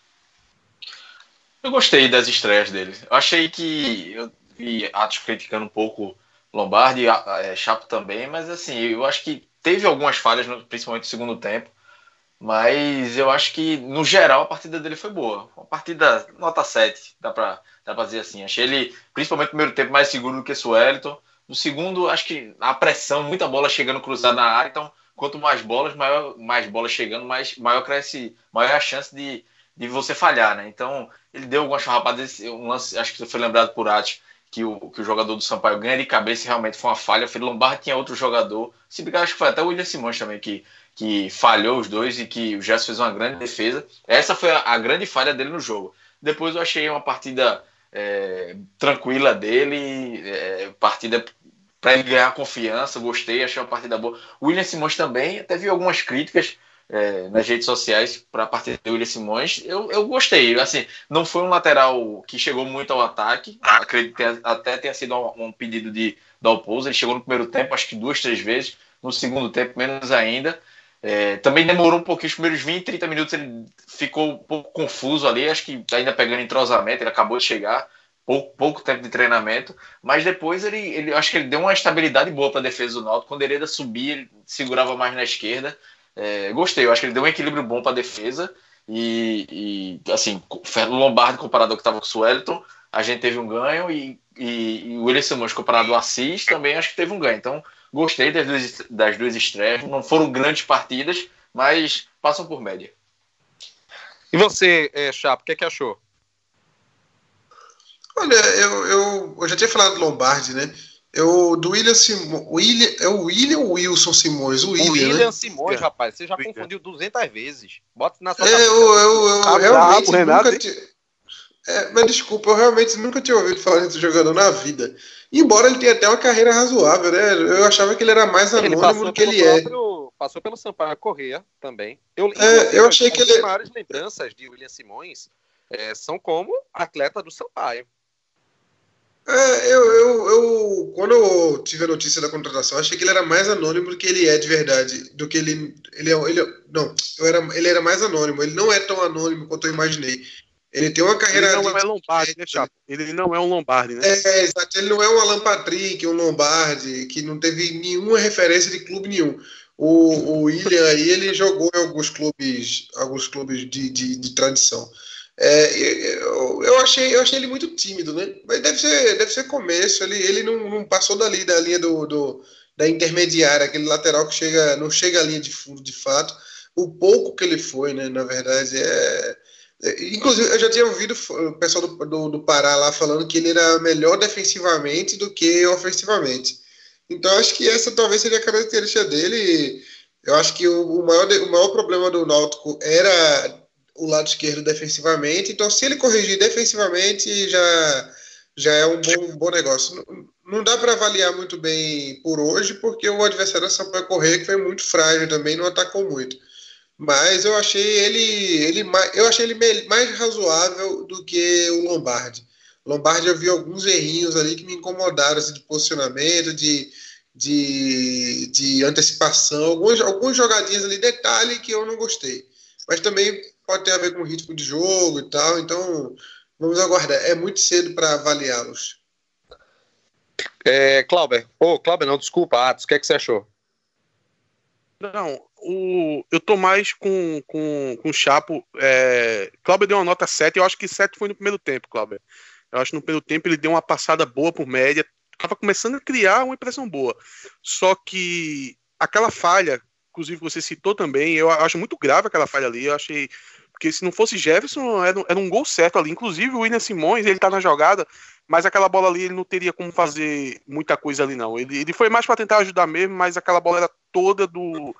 Eu gostei das estreias deles. Eu achei que eu vi Atos criticando um pouco Lombardi, é, Chapo também, mas assim, eu acho que teve algumas falhas, principalmente no segundo tempo, mas eu acho que, no geral, a partida dele foi boa. Uma partida nota 7, dá pra, dá pra dizer assim. Achei ele, principalmente no primeiro tempo, mais seguro do que Suelton. No segundo, acho que a pressão, muita bola chegando cruzada na área, então quanto mais bolas, maior, mais bolas chegando, mais, maior cresce, maior é a chance de, de você falhar, né? Então, ele deu algumas farrapadas, um lance, acho que foi lembrado por Ati, que o, que o jogador do Sampaio ganha de cabeça realmente foi uma falha. O Felipe Lombardi tinha outro jogador. Se brigar, acho que foi até o William Simões também que, que falhou os dois e que o Gerson fez uma grande defesa. Essa foi a, a grande falha dele no jogo. Depois eu achei uma partida é, tranquila dele, é, partida para ele ganhar confiança. Gostei, achei uma partida boa. O William Simões também, até vi algumas críticas é, nas redes sociais para a partida do William Simões, eu, eu gostei. Assim, não foi um lateral que chegou muito ao ataque, acredito que até tenha sido um, um pedido de Dalpouso. Ele chegou no primeiro tempo, acho que duas, três vezes, no segundo tempo, menos ainda. É, também demorou um pouquinho, os primeiros 20, 30 minutos ele ficou um pouco confuso ali, acho que ainda pegando entrosamento, ele acabou de chegar, pouco, pouco tempo de treinamento, mas depois ele, ele acho que ele deu uma estabilidade boa para a defesa do Náutico, quando ele ia subir, ele segurava mais na esquerda, é, gostei, eu acho que ele deu um equilíbrio bom para a defesa. E, e, assim, o Lombardi comparado ao que estava com o Suelton, a gente teve um ganho. E, e, e o William Simões comparado ao Assis também acho que teve um ganho. Então, gostei das duas, das duas estreias. Não foram grandes partidas, mas passam por média. E você, é, Chapo, o que, é que achou? Olha, eu, eu, eu já tinha falado do Lombardi, né? Eu, do William Simões. William, é o William ou Wilson Simões? O William, o William né? Simões, é. rapaz. Você já William. confundiu 200 vezes. Bota na sua é, eu, eu, eu ah, realmente nunca tinha. É, mas desculpa, eu realmente nunca tinha ouvido falar desse jogador na vida. Embora ele tenha até uma carreira razoável, né? Eu achava que ele era mais anônimo do que ele é. próprio, é. Passou pelo Sampaio Correia também. Eu, é, eu achei que ele. As maiores lembranças de William Simões é, são como atleta do Sampaio. É, eu, eu, eu, quando eu tive a notícia da contratação, achei que ele era mais anônimo do que ele é de verdade. Do que ele. Ele, é, ele não, eu era, ele era mais anônimo. Ele não é tão anônimo quanto eu imaginei. Ele tem uma carreira. Ele não é Lombardi, né, Chapo? Ele não é um Lombardi, né? É, exato. Ele não é um Alan Patrick, um Lombardi, que não teve nenhuma referência de clube nenhum. O, o William aí, ele jogou em alguns clubes, alguns clubes de, de, de tradição. É, eu, eu, achei, eu achei ele muito tímido, né? Mas deve ser, deve ser começo. Ele, ele não, não passou dali da linha do, do, da intermediária, aquele lateral que chega, não chega à linha de fundo de fato. O pouco que ele foi, né? Na verdade, é. É inclusive, eu já tinha ouvido o pessoal do, do, do, Pará lá falando que ele era melhor defensivamente do que ofensivamente. Então, acho que essa talvez seja a característica dele. Eu acho que o, o maior, o maior problema do Náutico era o lado esquerdo defensivamente. Então, se ele corrigir defensivamente, já, já é um bom, bom negócio. Não, não dá para avaliar muito bem por hoje, porque o adversário é Sampaio Correia, que foi muito frágil também, não atacou muito. Mas eu achei ele, ele eu achei ele mais razoável do que o Lombardi. Lombardi eu vi alguns errinhos ali que me incomodaram assim, de posicionamento, de, de, de antecipação, alguns, alguns jogadinhas ali, detalhe que eu não gostei. Mas também pode ter a ver com o ritmo de jogo e tal. Então, Vamos aguardar. É muito cedo para avaliá-los. É, Clauber. Ô, oh, Clauber, não, desculpa, Atos, o que, é que você achou? Não, o, eu tô mais com, com, com o Chapo. É, Clauber deu uma nota 7, eu acho que 7 foi no primeiro tempo, Clauber. Eu acho que no primeiro tempo ele deu uma passada boa por média, tava começando a criar uma impressão boa. Só que aquela falha, inclusive você citou também, eu acho muito grave aquela falha ali, eu achei porque se não fosse Jefferson, era, era um gol certo ali. Inclusive, o William Simões, ele tá na jogada, mas aquela bola ali ele não teria como fazer muita coisa ali, não. Ele, ele foi mais para tentar ajudar mesmo, mas aquela bola era toda do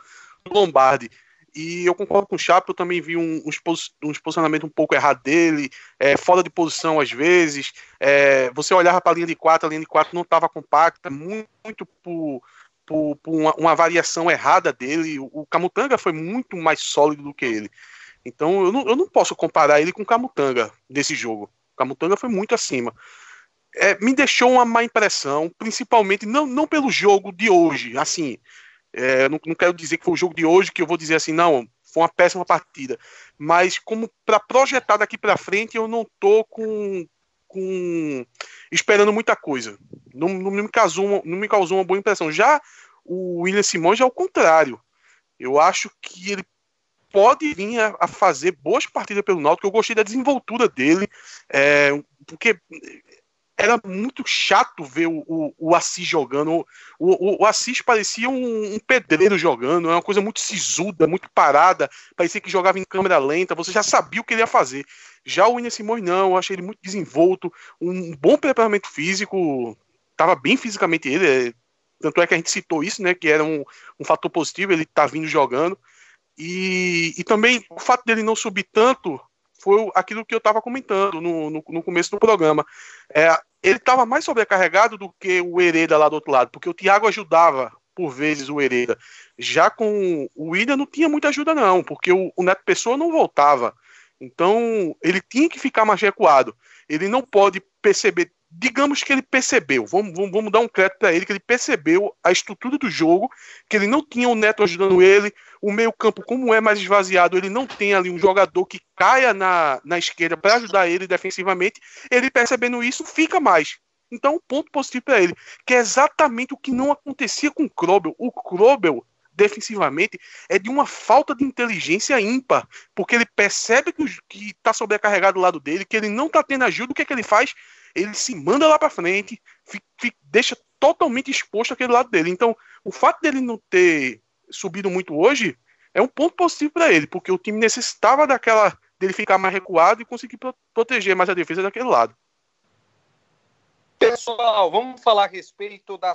Lombardi. E eu concordo com o Chapo, eu também vi um, uns posicionamentos um pouco errado dele, é, fora de posição às vezes. É, você olhava para a linha de quatro, a linha de quatro não estava compacta, muito, muito por, por, por uma, uma, variação errada dele. O, o Camutanga foi muito mais sólido do que ele. Então eu não, eu não posso comparar ele com o Camutanga desse jogo. O Camutanga foi muito acima. É, me deixou uma má impressão, principalmente não, não pelo jogo de hoje. Assim, é, não, não, quero dizer que foi o jogo de hoje que eu vou dizer assim, não, foi uma péssima partida. Mas como para projetar daqui para frente, eu não tô com, com esperando muita coisa. Não, não, me causou, não me causou uma boa impressão. Já o William Simões é o contrário. Eu acho que ele pode vir a, a, fazer boas partidas pelo Náutico. Eu gostei da desenvoltura dele, é, porque era muito chato ver o, o, o Assis jogando. O, o, Assis parecia um, um, pedreiro jogando, é uma coisa muito sisuda, muito parada, parecia que jogava em câmera lenta, você já sabia o que ele ia fazer. Já o William Simões não, eu achei ele muito desenvolto, um bom preparamento físico, estava bem fisicamente ele, é, tanto é que a gente citou isso, né, que era um, um fator positivo, ele tá vindo jogando. E, e também o fato dele não subir tanto foi aquilo que eu estava comentando no, no, no, começo do programa. É, ele estava mais sobrecarregado do que o Hereda lá do outro lado, porque o Thiago ajudava por vezes o Hereda. Já com o William não tinha muita ajuda, não, porque o, o Neto Pessoa não voltava. Então ele tinha que ficar mais recuado. Ele não pode perceber digamos que ele percebeu, vamos, vamos, vamos dar um crédito para ele, que ele percebeu a estrutura do jogo, que ele não tinha o Neto ajudando ele, o meio campo, como é mais esvaziado, ele não tem ali um jogador que caia na, na esquerda para ajudar ele defensivamente, ele percebendo isso, fica mais. Então, um ponto positivo para ele, que é exatamente o que não acontecia com o Krobel. O Krobel, defensivamente, é de uma falta de inteligência ímpar, porque ele percebe que está sobrecarregado do lado dele, que ele não está tendo ajuda, o que, é que ele faz? Ele se manda lá para frente, fica, fica, deixa totalmente exposto aquele lado dele. Então, o fato dele não ter subido muito hoje é um ponto positivo para ele, porque o time necessitava daquela dele ficar mais recuado e conseguir pro, proteger mais a defesa daquele lado. Pessoal, vamos falar a respeito da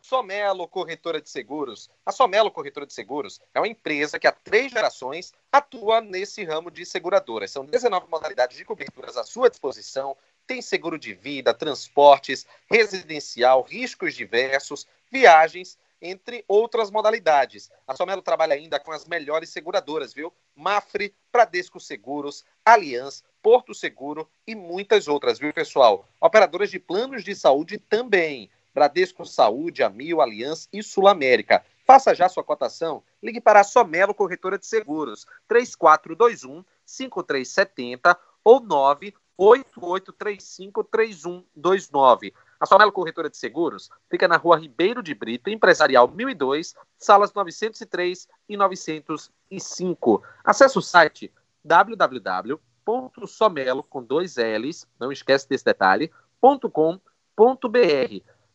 Somelo Corretora de Seguros. A Somelo Corretora de Seguros é uma empresa que há três gerações atua nesse ramo de seguradoras. São 19 modalidades de coberturas à sua disposição, tem seguro de vida, transportes, residencial, riscos diversos, viagens, entre outras modalidades. A Somelo trabalha ainda com as melhores seguradoras, viu? Mafre, Bradesco Seguros, Aliança, Porto Seguro e muitas outras, viu, pessoal? Operadoras de planos de saúde também. Bradesco Saúde, Amil, Aliança e Sul América. Faça já sua cotação. Ligue para a Somelo Corretora de Seguros, 3421 5370 ou 9 88353129. A Somelo Corretora de Seguros fica na rua Ribeiro de Brito, Empresarial 1002, salas 903 e 905. Acesse o site www.somelo, com dois L's, não esquece desse detalhe, .com.br.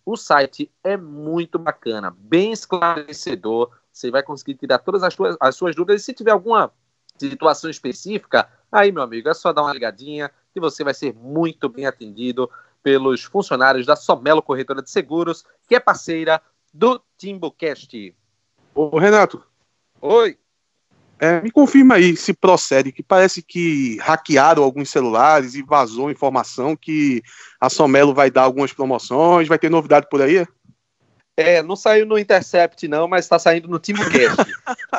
O site é muito bacana, bem esclarecedor, você vai conseguir tirar todas as suas, as suas dúvidas. E se tiver alguma situação específica, aí, meu amigo, é só dar uma ligadinha, e você vai ser muito bem atendido pelos funcionários da Somelo Corretora de Seguros, que é parceira do TimbuCast. Ô, Renato. Oi. É, me confirma aí se procede, que parece que hackearam alguns celulares e vazou informação que a Somelo vai dar algumas promoções, vai ter novidade por aí? É, não saiu no Intercept não, mas está saindo no TimbuCast.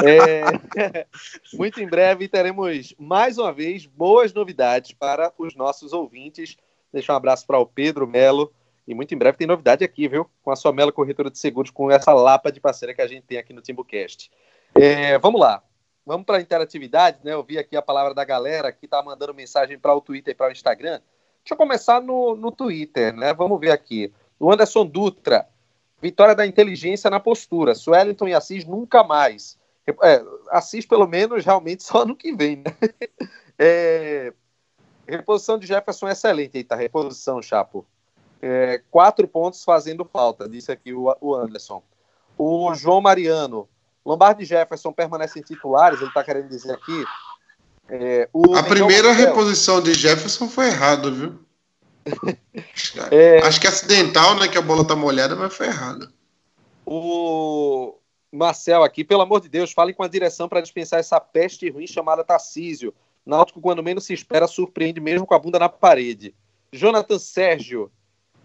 é, muito em breve teremos mais uma vez boas novidades para os nossos ouvintes. Deixa um abraço para o Pedro Melo. E muito em breve tem novidade aqui, viu? Com a sua Melo Corretora de Seguros, com essa lapa de parceira que a gente tem aqui no TimbuCast. É, vamos lá. Vamos para a interatividade, né? Eu vi aqui a palavra da galera que está mandando mensagem para o Twitter e para o Instagram. Deixa eu começar no, no Twitter, né? Vamos ver aqui. O Anderson Dutra. Vitória da inteligência na postura. Suellington e Assis nunca mais. É, Assis, pelo menos, realmente só no que vem, né? É, reposição de Jefferson é excelente. Eita, reposição, Chapo. É, quatro pontos fazendo falta, disse aqui o, o Anderson. O João Mariano. Lombardi e Jefferson permanecem titulares, ele está querendo dizer aqui. É, a primeira Marcel, reposição de Jefferson foi errada, viu? É, Acho que é acidental, né? Que a bola tá molhada, mas foi errada. O Marcel aqui, pelo amor de Deus, falem com a direção para dispensar essa peste ruim chamada Tarcísio. Náutico, quando menos se espera, surpreende mesmo com a bunda na parede. Jonathan Sérgio,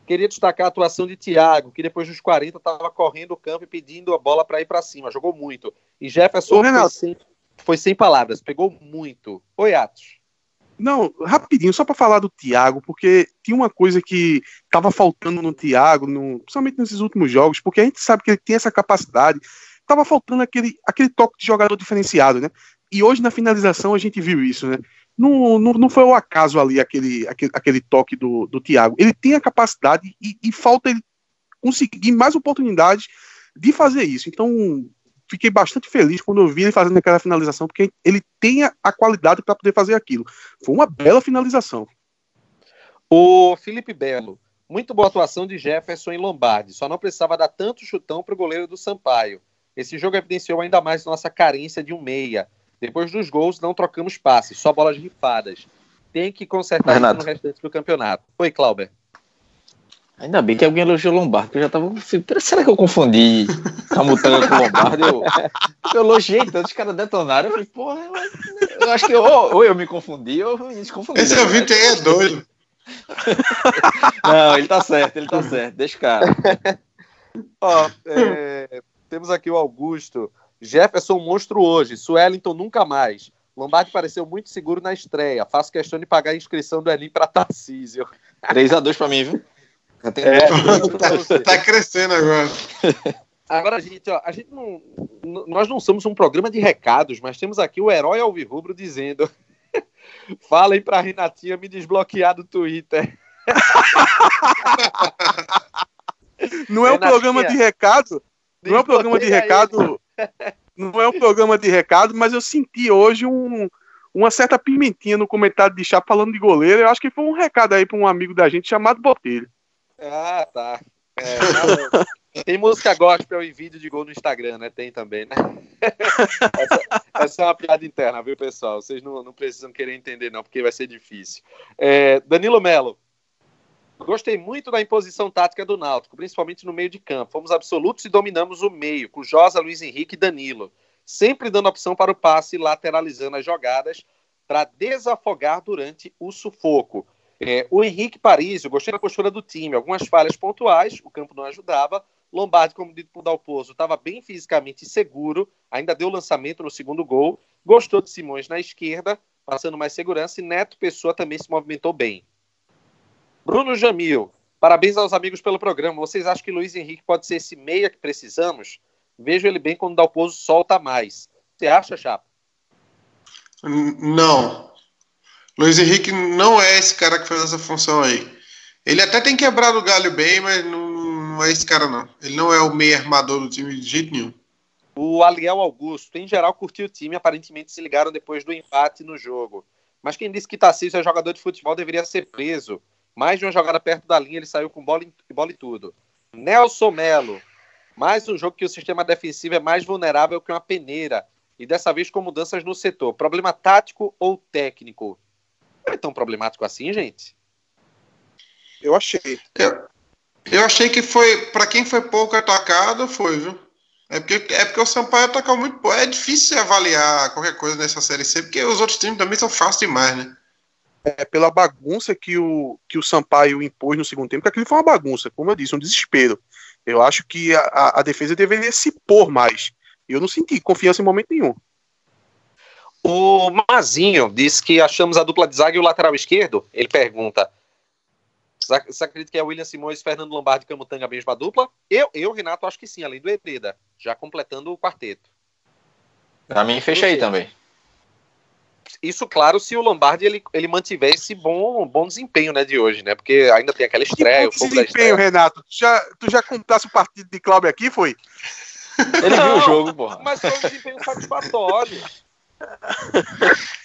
queria destacar a atuação de Thiago, que depois dos 40 estava correndo o campo e pedindo a bola para ir para cima, jogou muito. E Jefferson foi sem, foi sem, palavras, pegou muito. Oi, Atos. Não, rapidinho, só para falar do Thiago, porque tinha uma coisa que estava faltando no Thiago, no, principalmente nesses últimos jogos, porque a gente sabe que ele tem essa capacidade, estava faltando aquele, aquele toque de jogador diferenciado, né? E hoje na finalização a gente viu isso, né? Não, não, não foi o acaso ali aquele, aquele, aquele toque do, do Thiago. Ele tem a capacidade e, e falta ele conseguir mais oportunidades de fazer isso. Então, fiquei bastante feliz quando eu vi ele fazendo aquela finalização, porque ele tem a, qualidade para poder fazer aquilo. Foi uma bela finalização. O Felipe Belo, muito boa atuação de Jefferson em Lombardi, só não precisava dar tanto chutão para o goleiro do Sampaio. Esse jogo evidenciou ainda mais nossa carência de um meia. Depois dos gols, não trocamos passes, só bolas rifadas. Tem que consertar isso no restante do campeonato. Oi, Clauber. Ainda bem que alguém elogiou o Lombardi, porque eu já tava. Será que eu confundi Camutanga com o Lombardi? Eu, eu elogiei tanto, os caras detonaram. Eu falei, porra, eu, eu acho que eu, ou, eu me confundi ou eu me confundi. Esse ouvinte aí é doido. Não, ele tá certo, ele tá certo. Deixa o cara. Ó, é, temos aqui o Augusto. Jefferson monstro hoje, Suellington nunca mais. Lombardi pareceu muito seguro na estreia. Faço questão de pagar a inscrição do Elim para Tarcísio. 3x2 para mim, viu? É, tá, tá, crescendo agora. Agora, gente, ó, a gente não, nós não somos um programa de recados, mas temos aqui o herói Alvirrubro dizendo: falem para Renatinha me desbloquear do Twitter. Não é um programa de recado? Não é um programa de recado. Não é um programa de recado, mas eu senti hoje um, uma certa pimentinha no comentário de chá falando de goleiro. Eu acho que foi um recado aí para um amigo da gente chamado Botelho. Ah, tá. É, tá tem música gospel e vídeo de gol no Instagram, né? Tem também, né? essa, essa, é uma piada interna, viu, pessoal? Vocês não, não precisam querer entender, não, porque vai ser difícil. É, Danilo Melo. Gostei muito da imposição tática do Náutico, principalmente no meio de campo. Fomos absolutos e dominamos o meio, com Josa, Luiz Henrique e Danilo. Sempre dando opção para o passe, lateralizando as jogadas para desafogar durante o sufoco. É, o Henrique Paris, eu gostei da postura do time, algumas falhas pontuais, o campo não ajudava. Lombardi, como dito por Dalpozo, estava bem fisicamente seguro, ainda deu lançamento no segundo gol. Gostou de Simões na esquerda, passando mais segurança, e Neto Pessoa também se movimentou bem. Bruno Jamil, parabéns aos amigos pelo programa. Vocês acham que Luiz Henrique pode ser esse meia que precisamos? Vejo ele bem quando o Dalpozo solta mais. Você acha, Chapa? Não, Luiz Henrique não é esse cara que faz essa função aí. Ele até tem quebrado o galho bem, mas não, não é esse cara, não. Ele não é o meio armador do time de jeito nenhum. O Aliel Augusto, em geral, curtiu o time, aparentemente se ligaram depois do empate no jogo. Mas quem disse que Tarcísio é jogador de futebol deveria ser preso. Mais de uma jogada perto da linha, ele saiu com bola e, bola e tudo. Nelson Melo, mais um jogo que o sistema defensivo é mais vulnerável que uma peneira. E dessa vez com mudanças no setor. Problema tático ou técnico? É tão problemático assim, gente? Eu achei. Eu, eu achei que foi, para quem foi pouco atacado, foi, viu? É porque, é porque o Sampaio atacou muito pouco. É difícil avaliar qualquer coisa nessa série C, porque os outros times também são fáceis demais, né? É pela bagunça que o, que o Sampaio impôs no segundo tempo, porque aquilo foi uma bagunça, como eu disse, um desespero. Eu acho que a, a defesa deveria se pôr mais. Eu não senti confiança em momento nenhum. O Mazinho disse que achamos a dupla de zaga e o lateral esquerdo. Ele pergunta: você acredita que é William Simões, Fernando Lombardi e Camutanga a mesma dupla? Eu, eu, Renato, acho que sim, além do Hereda, já completando o quarteto. Pra mim, fecha aí também. Isso, claro, se o Lombardi ele, ele mantiver esse bom, bom desempenho né, de hoje, né? Porque ainda tem aquela estreia. Que bom desempenho, Renato. Tu já, tu já comprasse o partido de Cláudio aqui, foi? Ele não, viu o jogo, porra. Mas foi um desempenho satisfatório.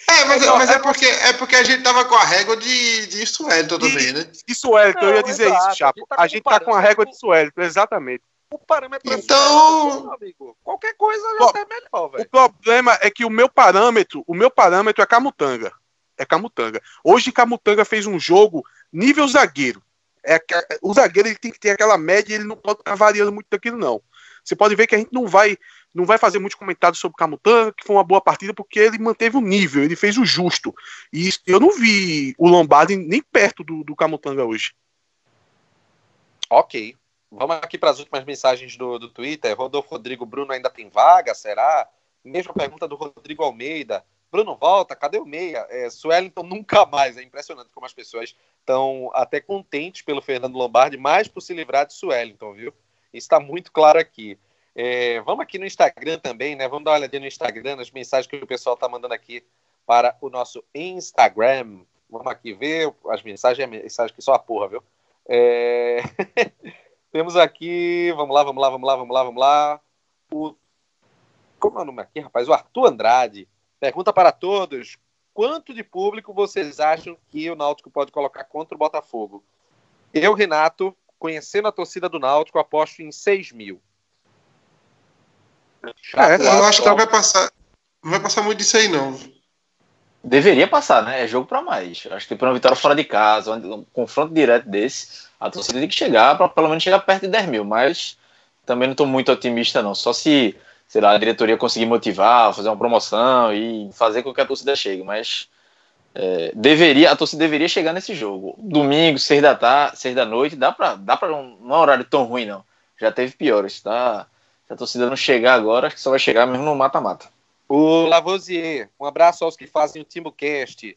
É, mas, é, mas é, porque, é porque a gente tava com a régua de, de Suelton também, né? De Suelton, eu ia dizer exato, isso, Chapo. A gente tá com a régua de Suelton, exatamente. O parâmetro é então, amigo. Qualquer coisa já tá melhor, velho. O problema é que o meu parâmetro, o meu parâmetro é Camutanga. É Camutanga. Hoje Camutanga fez um jogo nível zagueiro. É, o zagueiro ele tem que ter aquela média, ele não pode estar variando muito daquilo, não. Você pode ver que a gente não vai não vai fazer muitos comentários sobre o Camutanga, que foi uma boa partida, porque ele manteve o nível, ele fez o justo. E eu não vi o Lombardi nem perto do, do Camutanga hoje. Ok. Vamos aqui para as últimas mensagens do, do Twitter. Rodolfo Rodrigo Bruno ainda tem vaga? Será? Mesma pergunta do Rodrigo Almeida. Bruno volta, cadê o meia? É, Suellington nunca mais. É impressionante como as pessoas estão até contentes pelo Fernando Lombardi, mais por se livrar de Suellington, viu? Está muito claro aqui. É, vamos aqui no Instagram também, né? Vamos dar uma olhadinha no Instagram, nas mensagens que o pessoal está mandando aqui para o nosso Instagram. Vamos aqui ver as mensagens, mensagens que só a porra, viu? É... Temos aqui, vamos lá, vamos lá, vamos lá, vamos lá, vamos lá. O... Como é o nome aqui, rapaz? O Arthur Andrade. Pergunta para todos: quanto de público vocês acham que o Náutico pode colocar contra o Botafogo? Eu, Renato, conhecendo a torcida do Náutico, aposto em 6 mil. É, eu acho que não vai passar. Não vai passar muito disso aí, não. Deveria passar, né? É jogo para mais. Acho que para uma vitória fora de casa, um confronto direto desse, a torcida tem que chegar para pelo menos chegar perto de 10 mil. Mas também não estou muito otimista, não. Só se, sei lá, a diretoria conseguir motivar, fazer uma promoção e fazer com que a torcida chegue. Mas é, deveria, a torcida deveria chegar nesse jogo. Domingo, seis da tarde, seis da noite, dá para, dá para um, não é um horário tão ruim, não. Já teve piores, tá? Se a torcida não chegar agora, acho que só vai chegar mesmo no mata-mata. O Lavoisier, um abraço aos que fazem o TimbuCast.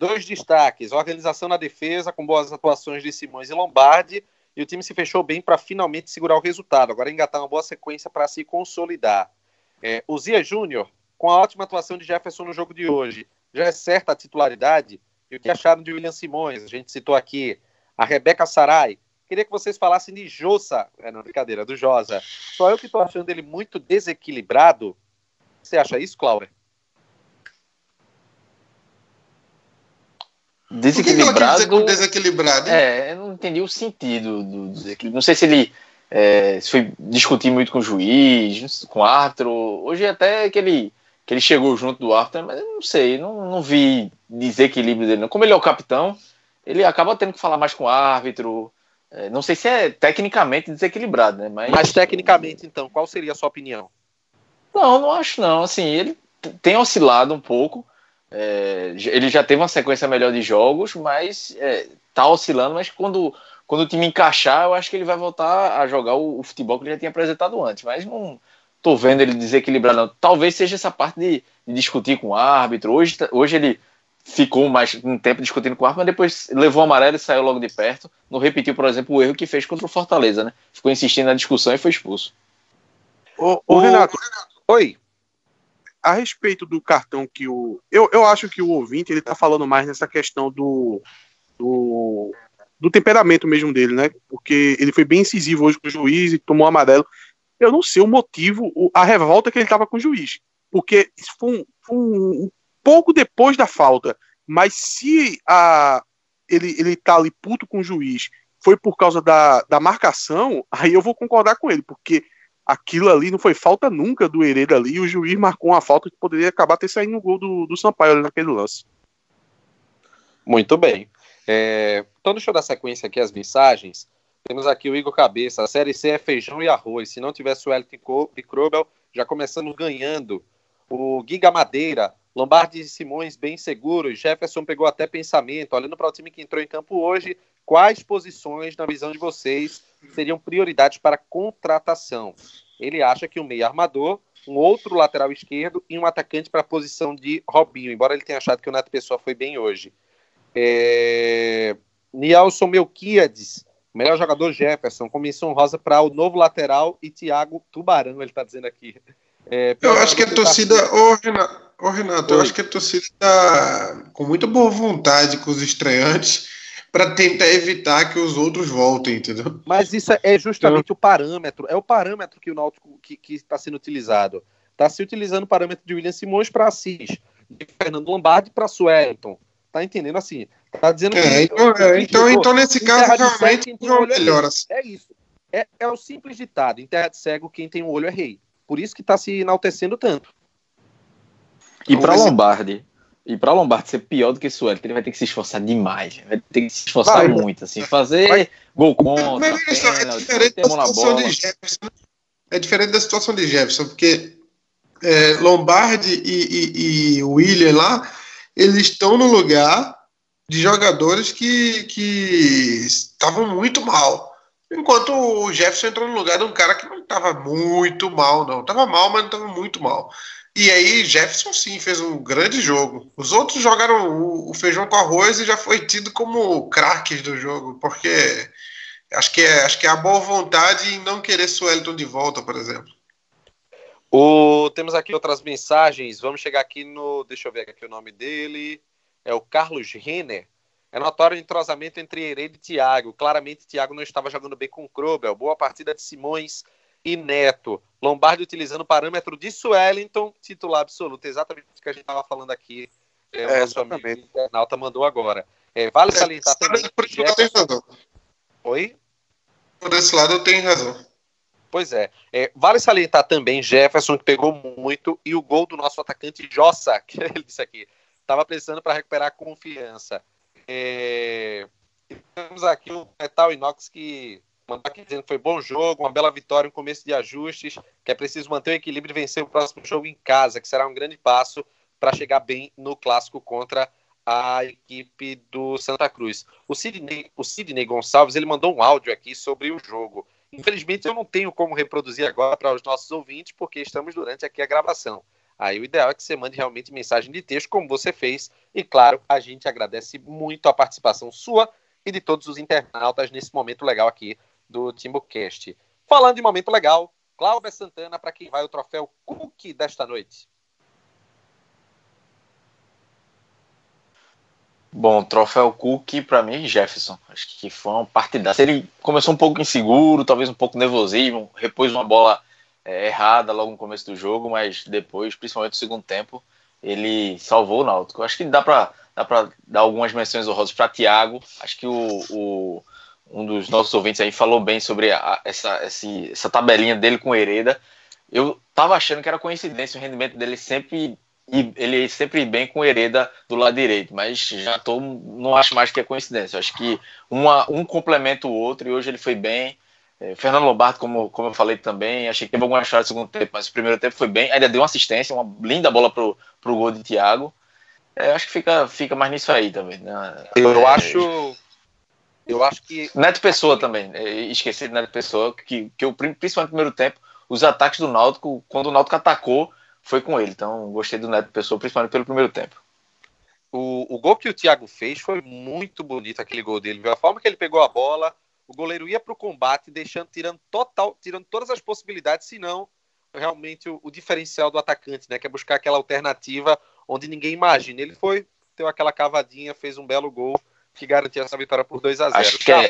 Dois destaques: organização na defesa, com boas atuações de Simões e Lombardi, e o time se fechou bem para finalmente segurar o resultado. Agora engatar uma boa sequência para se consolidar. É, o Zia Júnior, com a ótima atuação de Jefferson no jogo de hoje, já é certa a titularidade? E o que acharam de William Simões? A gente citou aqui a Rebeca Sarai, Queria que vocês falassem de Josa. É, não, brincadeira, do Josa. Só eu que estou achando ele muito desequilibrado. Você acha isso, Cláudio? Desequilibrado. Que que desequilibrado? É, eu não entendi o sentido do desequilíbrio. Não sei se ele é, se foi discutir muito com o juiz, com o árbitro. Hoje até que ele, que ele chegou junto do árbitro, mas eu não sei, não, não vi desequilíbrio dele. Não. Como ele é o capitão, ele acaba tendo que falar mais com o árbitro. É, não sei se é tecnicamente desequilibrado, né? Mas... Mas tecnicamente, então, qual seria a sua opinião? Não, não acho não. Assim, ele tem oscilado um pouco. É, ele já teve uma sequência melhor de jogos, mas é, tá oscilando. Mas quando, quando o time encaixar, eu acho que ele vai voltar a jogar o, o futebol que ele já tinha apresentado antes. Mas não tô vendo ele desequilibrado. Não. Talvez seja essa parte de, de discutir com o árbitro. Hoje, hoje ele ficou mais um tempo discutindo com o árbitro, mas depois levou o amarelo e saiu logo de perto. Não repetiu, por exemplo, o erro que fez contra o Fortaleza, né? Ficou insistindo na discussão e foi expulso. Ô, ô Renato, oi. A respeito do cartão que o. Eu, eu acho que o ouvinte ele tá falando mais nessa questão do, do, do temperamento mesmo dele, né? Porque ele foi bem incisivo hoje com o juiz e tomou amarelo. Eu não sei o motivo, a revolta que ele tava com o juiz. Porque foi um, foi um pouco depois da falta. Mas se a, ele, ele tá ali puto com o juiz foi por causa da, da marcação, aí eu vou concordar com ele, porque aquilo ali não foi falta nunca do Hereda ali, e o juiz marcou uma falta que poderia acabar ter saído no gol do, do Sampaio naquele lance. Muito bem. É, então deixa eu dar sequência aqui às mensagens. Temos aqui o Igor Cabeça. A Série C é feijão e arroz. Se não tivesse o Elton e Krobel, já começando ganhando. O Giga Madeira. Lombardi e Simões bem seguros. Jefferson pegou até pensamento. Olhando para o time que entrou em campo hoje, quais posições, na visão de vocês, seriam prioridades para contratação? Ele acha que um meio armador, um outro lateral esquerdo e um atacante para a posição de Robinho, embora ele tenha achado que o Neto Pessoa foi bem hoje. É... Nielson Melquiades, melhor jogador Jefferson, comissão rosa para o novo lateral e Thiago Tubarão, ele está dizendo aqui. É, Eu acho que a torcida. Ô, Renato, Ô, Renato, eu acho que a torcida está com muita boa vontade com os estreantes para tentar evitar que os outros voltem, entendeu? Mas isso é justamente então... o parâmetro, é o parâmetro que o Náutico que está sendo utilizado. Está se utilizando o parâmetro de William Simões para Assis, de Fernando Lombardi para Suelton. Tá entendendo assim? Tá dizendo é, que. Então, é, então, então, nesse caso, realmente não é melhor assim. É isso. É, é o simples ditado: em terra de cego, quem tem um olho é rei. Por isso que está se enaltecendo tanto. E para Lombardi, e para Lombardi ser pior do que Suelton, ele vai ter que se esforçar demais. Vai ter que se esforçar vai, muito, assim, fazer vai. gol contra. Mas, pena, é diferente da situação de Jefferson. É diferente da situação de Jefferson, porque é, Lombardi e, e, e William lá, eles estão no lugar de jogadores que, que estavam muito mal. Enquanto o Jefferson entrou no lugar de um cara que não estava muito mal, não. Estava mal, mas não estava muito mal. E aí, Jefferson sim fez um grande jogo. Os outros jogaram o, feijão com arroz e já foi tido como craques do jogo, porque acho que é, acho que é a boa vontade em não querer Suelton de volta, por exemplo. O, temos aqui outras mensagens. Vamos chegar aqui no. Deixa eu ver aqui o nome dele. É o Carlos Renner. É notório o entrosamento entre Hereda e Thiago. Claramente, Thiago não estava jogando bem com o Krobel. Boa partida de Simões e Neto. Lombardi utilizando o parâmetro de Suellington, titular absoluto. Exatamente o que a gente estava falando aqui. É, o é, nosso amigo internauta mandou agora. É, vale salientar é, também. Por lado tem razão. Oi? Por esse lado eu tenho razão. Pois é. é. Vale salientar também Jefferson, que pegou muito, e o gol do nosso atacante Jossa, que ele disse aqui. Estava precisando para recuperar a confiança. É... Temos aqui o Metal Inox que mandou aqui dizendo que foi bom jogo, uma bela vitória, um começo de ajustes, que é preciso manter o equilíbrio e vencer o próximo jogo em casa, que será um grande passo para chegar bem no clássico contra a equipe do Santa Cruz. O Sidney, o Sidney Gonçalves ele mandou um áudio aqui sobre o jogo. Infelizmente eu não tenho como reproduzir agora para os nossos ouvintes, porque estamos durante aqui a gravação. Aí o ideal é que você mande realmente mensagem de texto, como você fez. E claro, a gente agradece muito a participação sua e de todos os internautas nesse momento legal aqui do TimbuCast. Falando de momento legal, Cláudia Santana, para quem vai o troféu Cook desta noite. Bom, troféu Cook para mim Jefferson. Acho que foi uma partida. Ele começou um pouco inseguro, talvez um pouco nervosismo, repôs uma bola é, errada logo no começo do jogo, mas depois, principalmente no segundo tempo, ele salvou o Náutico. Acho que dá para dá dar algumas menções honrosas para Thiago. Acho que o, o, um dos nossos ouvintes aí falou bem sobre a, essa, esse, essa tabelinha dele com Hereda. Eu tava achando que era coincidência o rendimento dele sempre ele sempre bem com Hereda do lado direito, mas já tô, não acho mais que é coincidência. Acho que uma, um complementa o outro e hoje ele foi bem. É, Fernando Lombardo, como, como eu falei também, achei que teve alguma chance no segundo tempo, mas o primeiro tempo foi bem. Ainda deu uma assistência, uma linda bola pro, pro gol de Thiago. É, acho que fica, fica mais nisso aí também. Né? Eu é, acho. Eu acho que. Neto Pessoa também. É, esqueci de Neto Pessoa, que, que eu, principalmente no primeiro tempo, os ataques do Náutico, quando o Náutico atacou, foi com ele. Então, gostei do Neto Pessoa, principalmente pelo primeiro tempo. O, o gol que o Thiago fez foi muito bonito, aquele gol dele. A forma que ele pegou a bola, o goleiro ia para o combate, deixando, tirando total, tirando todas as possibilidades, senão realmente o, o, diferencial do atacante, né? Que é buscar aquela alternativa onde ninguém imagina. Ele foi, deu aquela cavadinha, fez um belo gol que garantiu essa vitória por 2 a 0 Acho que é,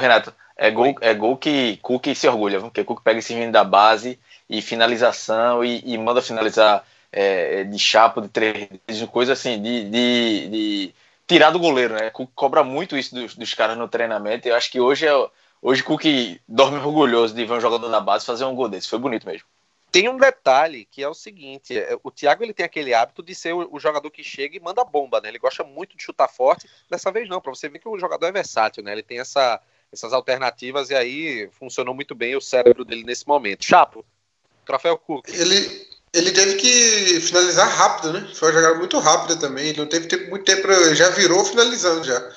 Renato, é gol, é gol que Cook se orgulha, porque Cook pega esse menino da base e finalização e, e manda finalizar é, de chapa, de três, de coisa assim, de, de, de, tirar do goleiro, né? Cook cobra muito isso dos, dos caras no treinamento. E eu acho que hoje é hoje Cook dorme orgulhoso de ver um jogador da base fazer um gol desse. Foi bonito mesmo. Tem um detalhe que é o seguinte: é, o Thiago ele tem aquele hábito de ser o, o, jogador que chega e manda bomba, né? Ele gosta muito de chutar forte. Dessa vez não, para você ver que o jogador é versátil, né? Ele tem essa, essas alternativas e aí funcionou muito bem o cérebro dele nesse momento. Chapo, Troféu Cook. Ele, ele teve que finalizar rápido, né? Foi uma jogada muito rápida também. Ele não teve tempo, muito tempo, já virou finalizando já.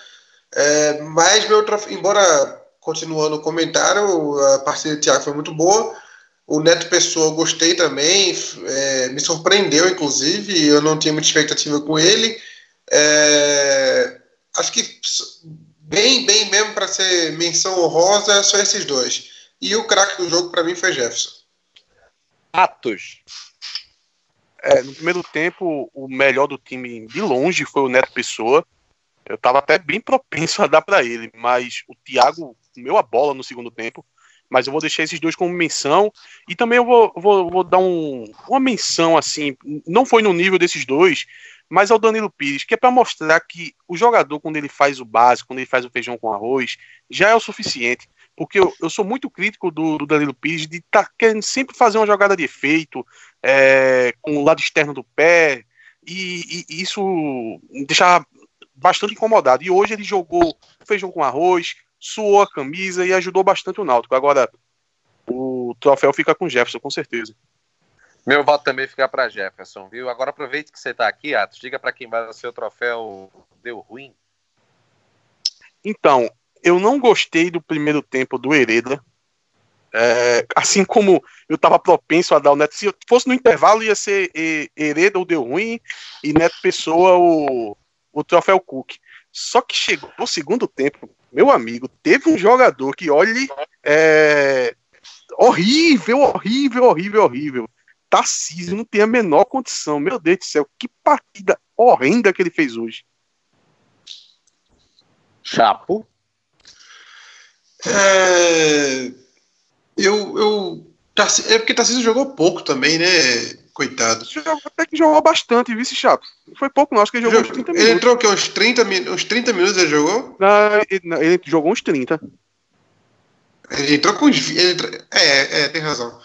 É, mas meu embora continuando o comentário, a partida de Thiago foi muito boa. O Neto Pessoa gostei também, é, me surpreendeu inclusive, eu não tinha muita expectativa com ele. É, acho que bem, bem mesmo para ser menção honrosa, só esses dois. E o craque do jogo para mim foi Jefferson. Atos. É, no primeiro tempo, o melhor do time de longe foi o Neto Pessoa. Eu estava até bem propenso a dar para ele, mas o Thiago comeu a bola no segundo tempo. Mas eu vou deixar esses dois como menção. E também eu vou, vou, vou dar um, uma menção assim. Não foi no nível desses dois, mas ao Danilo Pires, que é para mostrar que o jogador, quando ele faz o básico, quando ele faz o feijão com arroz, já é o suficiente. Porque eu, eu sou muito crítico do, do Danilo Pires de estar tá querendo sempre fazer uma jogada de efeito, é, com o lado externo do pé, e, e isso me deixava bastante incomodado. E hoje ele jogou feijão com arroz, suou a camisa e ajudou bastante o Náutico. Agora, o troféu fica com o Jefferson, com certeza. Meu voto também fica para Jefferson, viu? Agora aproveite que você está aqui, Atos. Diga para quem vai ser o troféu deu ruim. Então, eu não gostei do primeiro tempo do Hereda. É, assim como eu estava propenso a dar o Neto. Se fosse no intervalo, ia ser Hereda ou deu ruim e Neto Pessoa o, o troféu Cook. Só que chegou o segundo tempo, meu amigo, teve um jogador que, olhe, é, horrível, horrível, horrível, horrível. Tarcísio não tem a menor condição. Meu Deus do céu, que partida horrenda que ele fez hoje. Chapo. É... Eu, eu... É porque Tarcísio jogou pouco também, né? Coitado. Até que jogou bastante, vice chato. Foi pouco, não. Acho que ele jogou uns 30 minutos. Ele entrou o quê? Uns 30, uns 30 minutos ele jogou? Não, ele, não, ele jogou uns 30. Ele entrou com uns. Ele, é, é, tem razão.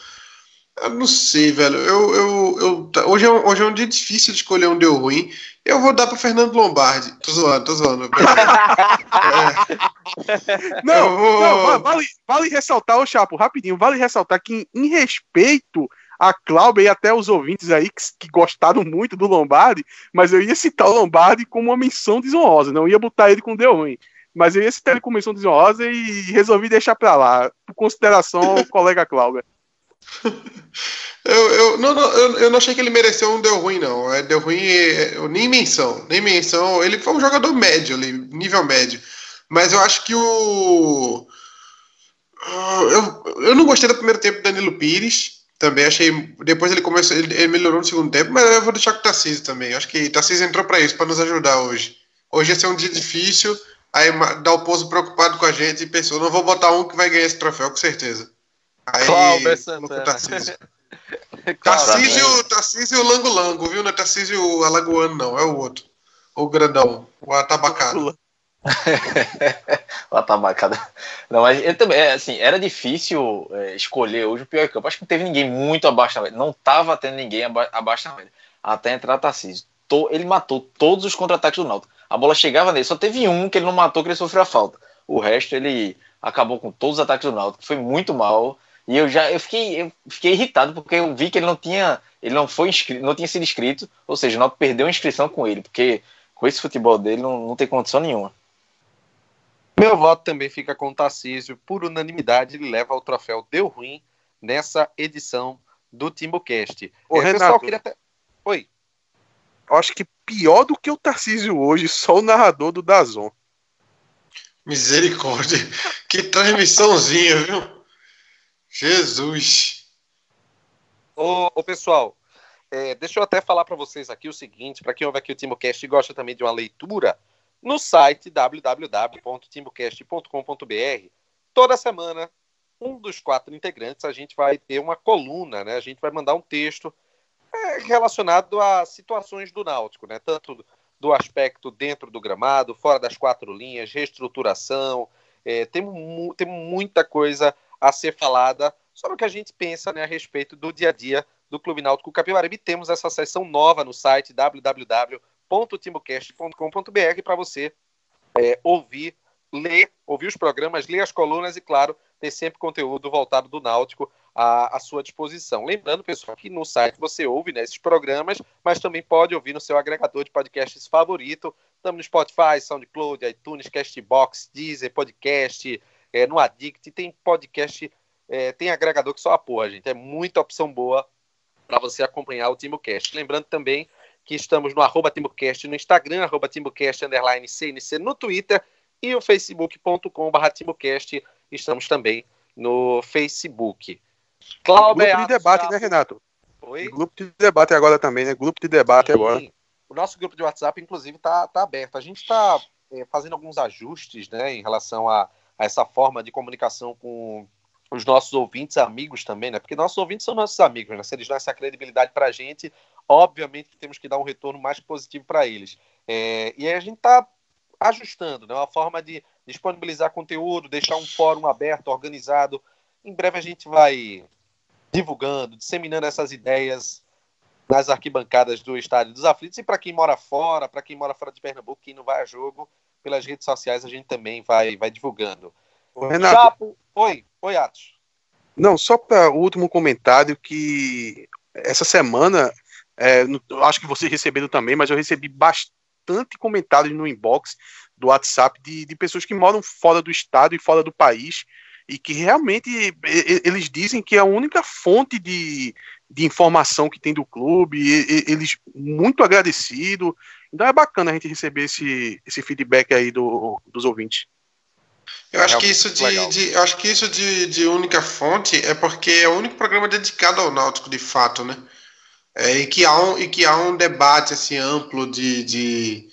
Eu não sei, velho. Eu, eu, eu, tá, hoje, é um, hoje é um dia difícil de escolher um deu ruim. Eu vou dar para Fernando Lombardi. Tô zoando, tô zoando. é. Não, vou... não vale, vale ressaltar, ô Chapo, rapidinho, vale ressaltar que em, em respeito a Cláudia e até os ouvintes aí que, que, gostaram muito do Lombardi, mas eu ia citar o Lombardi como uma menção desonrosa, não ia botar ele com deu ruim. Mas eu ia citar ele como menção desonrosa e resolvi deixar para lá, por consideração ao colega Cláudia. Eu, eu, não, não, eu, eu, não achei que ele mereceu um deu ruim, não. É, deu ruim, é, nem menção, nem menção. Ele foi um jogador médio ali, nível médio. Mas eu acho que o. Eu, eu não gostei do primeiro tempo do Danilo Pires. Também achei. Depois ele começou. Ele, ele melhorou no segundo tempo, mas eu vou deixar com o Tarcísio também. Eu acho que Tarcísio entrou para isso, para nos ajudar hoje. Hoje ia ser um dia difícil. Aí dá o pouso preocupado com a gente e pensou: não vou botar um que vai ganhar esse troféu, com certeza. Aí, Cláudio Santana. Tarcísio. Tarcísio, Tarcísio Lango Lango, viu? Não é Tarcísio Alagoano, não. É o outro. O grandão. O atabacado. o atabacado. Não, mas ele também, é, assim, era difícil é, escolher hoje o pior campo. Acho que não teve ninguém muito abaixo da média. Não tava tendo ninguém aba abaixo da média. Até entrar Tarcísio. Ele matou todos os contra-ataques do Náutico. A bola chegava nele. Só teve um que ele não matou, que ele sofreu a falta. O resto, ele acabou com todos os ataques do Náutico. Foi muito mal. E eu já eu fiquei, eu fiquei irritado porque eu vi que ele não tinha, ele não foi inscrito, não tinha sido inscrito, ou seja, não perdeu a inscrição com ele, porque com esse futebol dele não, não tem condição nenhuma. Meu voto também fica com o Tarcísio. Por unanimidade, ele leva o troféu Deu Ruim nessa edição do TimbuCast. Ô, é, Renato, pessoal, queria até... Oi. Eu acho que pior do que o Tarcísio hoje, só o narrador do Dazon. Misericórdia. Que transmissãozinha, viu? Jesus! Ô, ô pessoal, é, deixa eu até falar para vocês aqui o seguinte: para quem ouve aqui o TimbuCast e gosta também de uma leitura, no site www.timbocast.com.br, toda semana, um dos quatro integrantes, a gente vai ter uma coluna, né? A gente vai mandar um texto é, relacionado a situações do Náutico, né? Tanto do aspecto dentro do gramado, fora das quatro linhas, reestruturação. É, tem, tem muita coisa a ser falada sobre o que a gente pensa né, a respeito do dia a dia do Clube Náutico Capibaribe. Temos essa sessão nova no site www.timocast.com.br para você é, ouvir, ler, ouvir os programas, ler as colunas e, claro, ter sempre conteúdo voltado do Náutico à, à sua disposição. Lembrando, pessoal, que no site você ouve né, esses programas, mas também pode ouvir no seu agregador de podcasts favorito. Estamos no Spotify, SoundCloud, iTunes, Castbox, Deezer, Podcast, é, no Addict, tem podcast, é, tem agregador que só a porra, gente. É muita opção boa para você acompanhar o TimbuCast. Lembrando também que estamos no arroba TimbuCast no Instagram, arroba TimbuCast underline CNC no Twitter e o facebook.com.br TimbuCast. Estamos também no Facebook. Cláudio. Grupo de debate, né, Renato? Oi? Grupo de debate agora também, né? Grupo de debate Sim. agora. O nosso grupo de WhatsApp, inclusive, está tá aberto. A gente está é, fazendo alguns ajustes né, em relação a, a essa forma de comunicação com os nossos ouvintes, amigos também, né? Porque nossos ouvintes são nossos amigos, né? Se eles dão essa credibilidade para a gente, obviamente temos que dar um retorno mais positivo para eles. É, e aí a gente está ajustando, né? Uma forma de disponibilizar conteúdo, deixar um fórum aberto, organizado. Em breve a gente vai divulgando, disseminando essas ideias nas arquibancadas do Estádio dos Aflitos. E para quem mora fora, para quem mora fora de Pernambuco, quem não vai a jogo, pelas redes sociais a gente também vai, vai divulgando. Renato. Chapo, oi, oi, Atos. Não, só para o último comentário que essa semana, é, acho que vocês receberam também, mas eu recebi bastante comentários no inbox do WhatsApp de, de pessoas que moram fora do estado e fora do país e que realmente eles dizem que é a única fonte de, de informação que tem do clube, e, e, eles muito agradecido. Então é bacana a gente receber esse, esse feedback aí do, dos ouvintes. Eu acho que isso de, de, eu acho que isso de, de única fonte é porque é o único programa dedicado ao Náutico de fato, né? É, e, que há um, e que há um debate assim amplo de, de,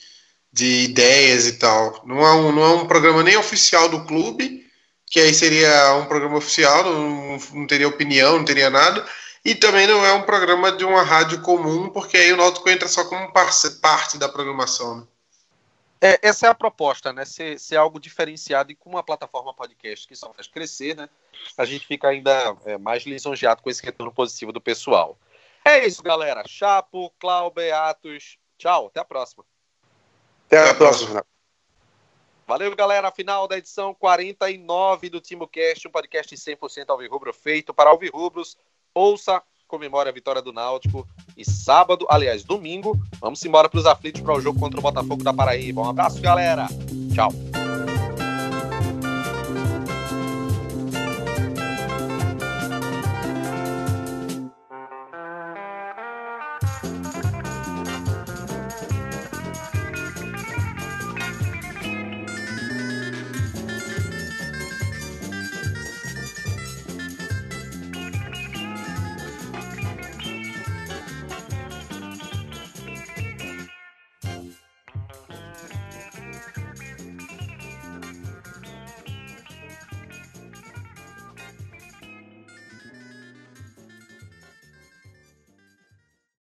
de ideias e tal. Não é, um, não é um programa nem oficial do clube, que aí seria um programa oficial, não, não teria opinião, não teria nada. E também não é um programa de uma rádio comum, porque aí o Náutico entra só como parte da programação. Né? É, essa é a proposta, né? Ser, ser, algo diferenciado e com uma plataforma podcast que só faz crescer, né? A gente fica ainda é, mais lisonjeado com esse retorno positivo do pessoal. É isso, galera. Chapo, Cláudio, Atos. Tchau, até a próxima. Até a próxima. Valeu, galera. Final da edição 49 do TimoCast, um podcast 100% alvirrubro feito para alvirrubros. Ouça, comemore a vitória do Náutico e sábado, aliás, domingo, vamos embora para os aflitos para o jogo contra o Botafogo da Paraíba. Um abraço, galera. Tchau.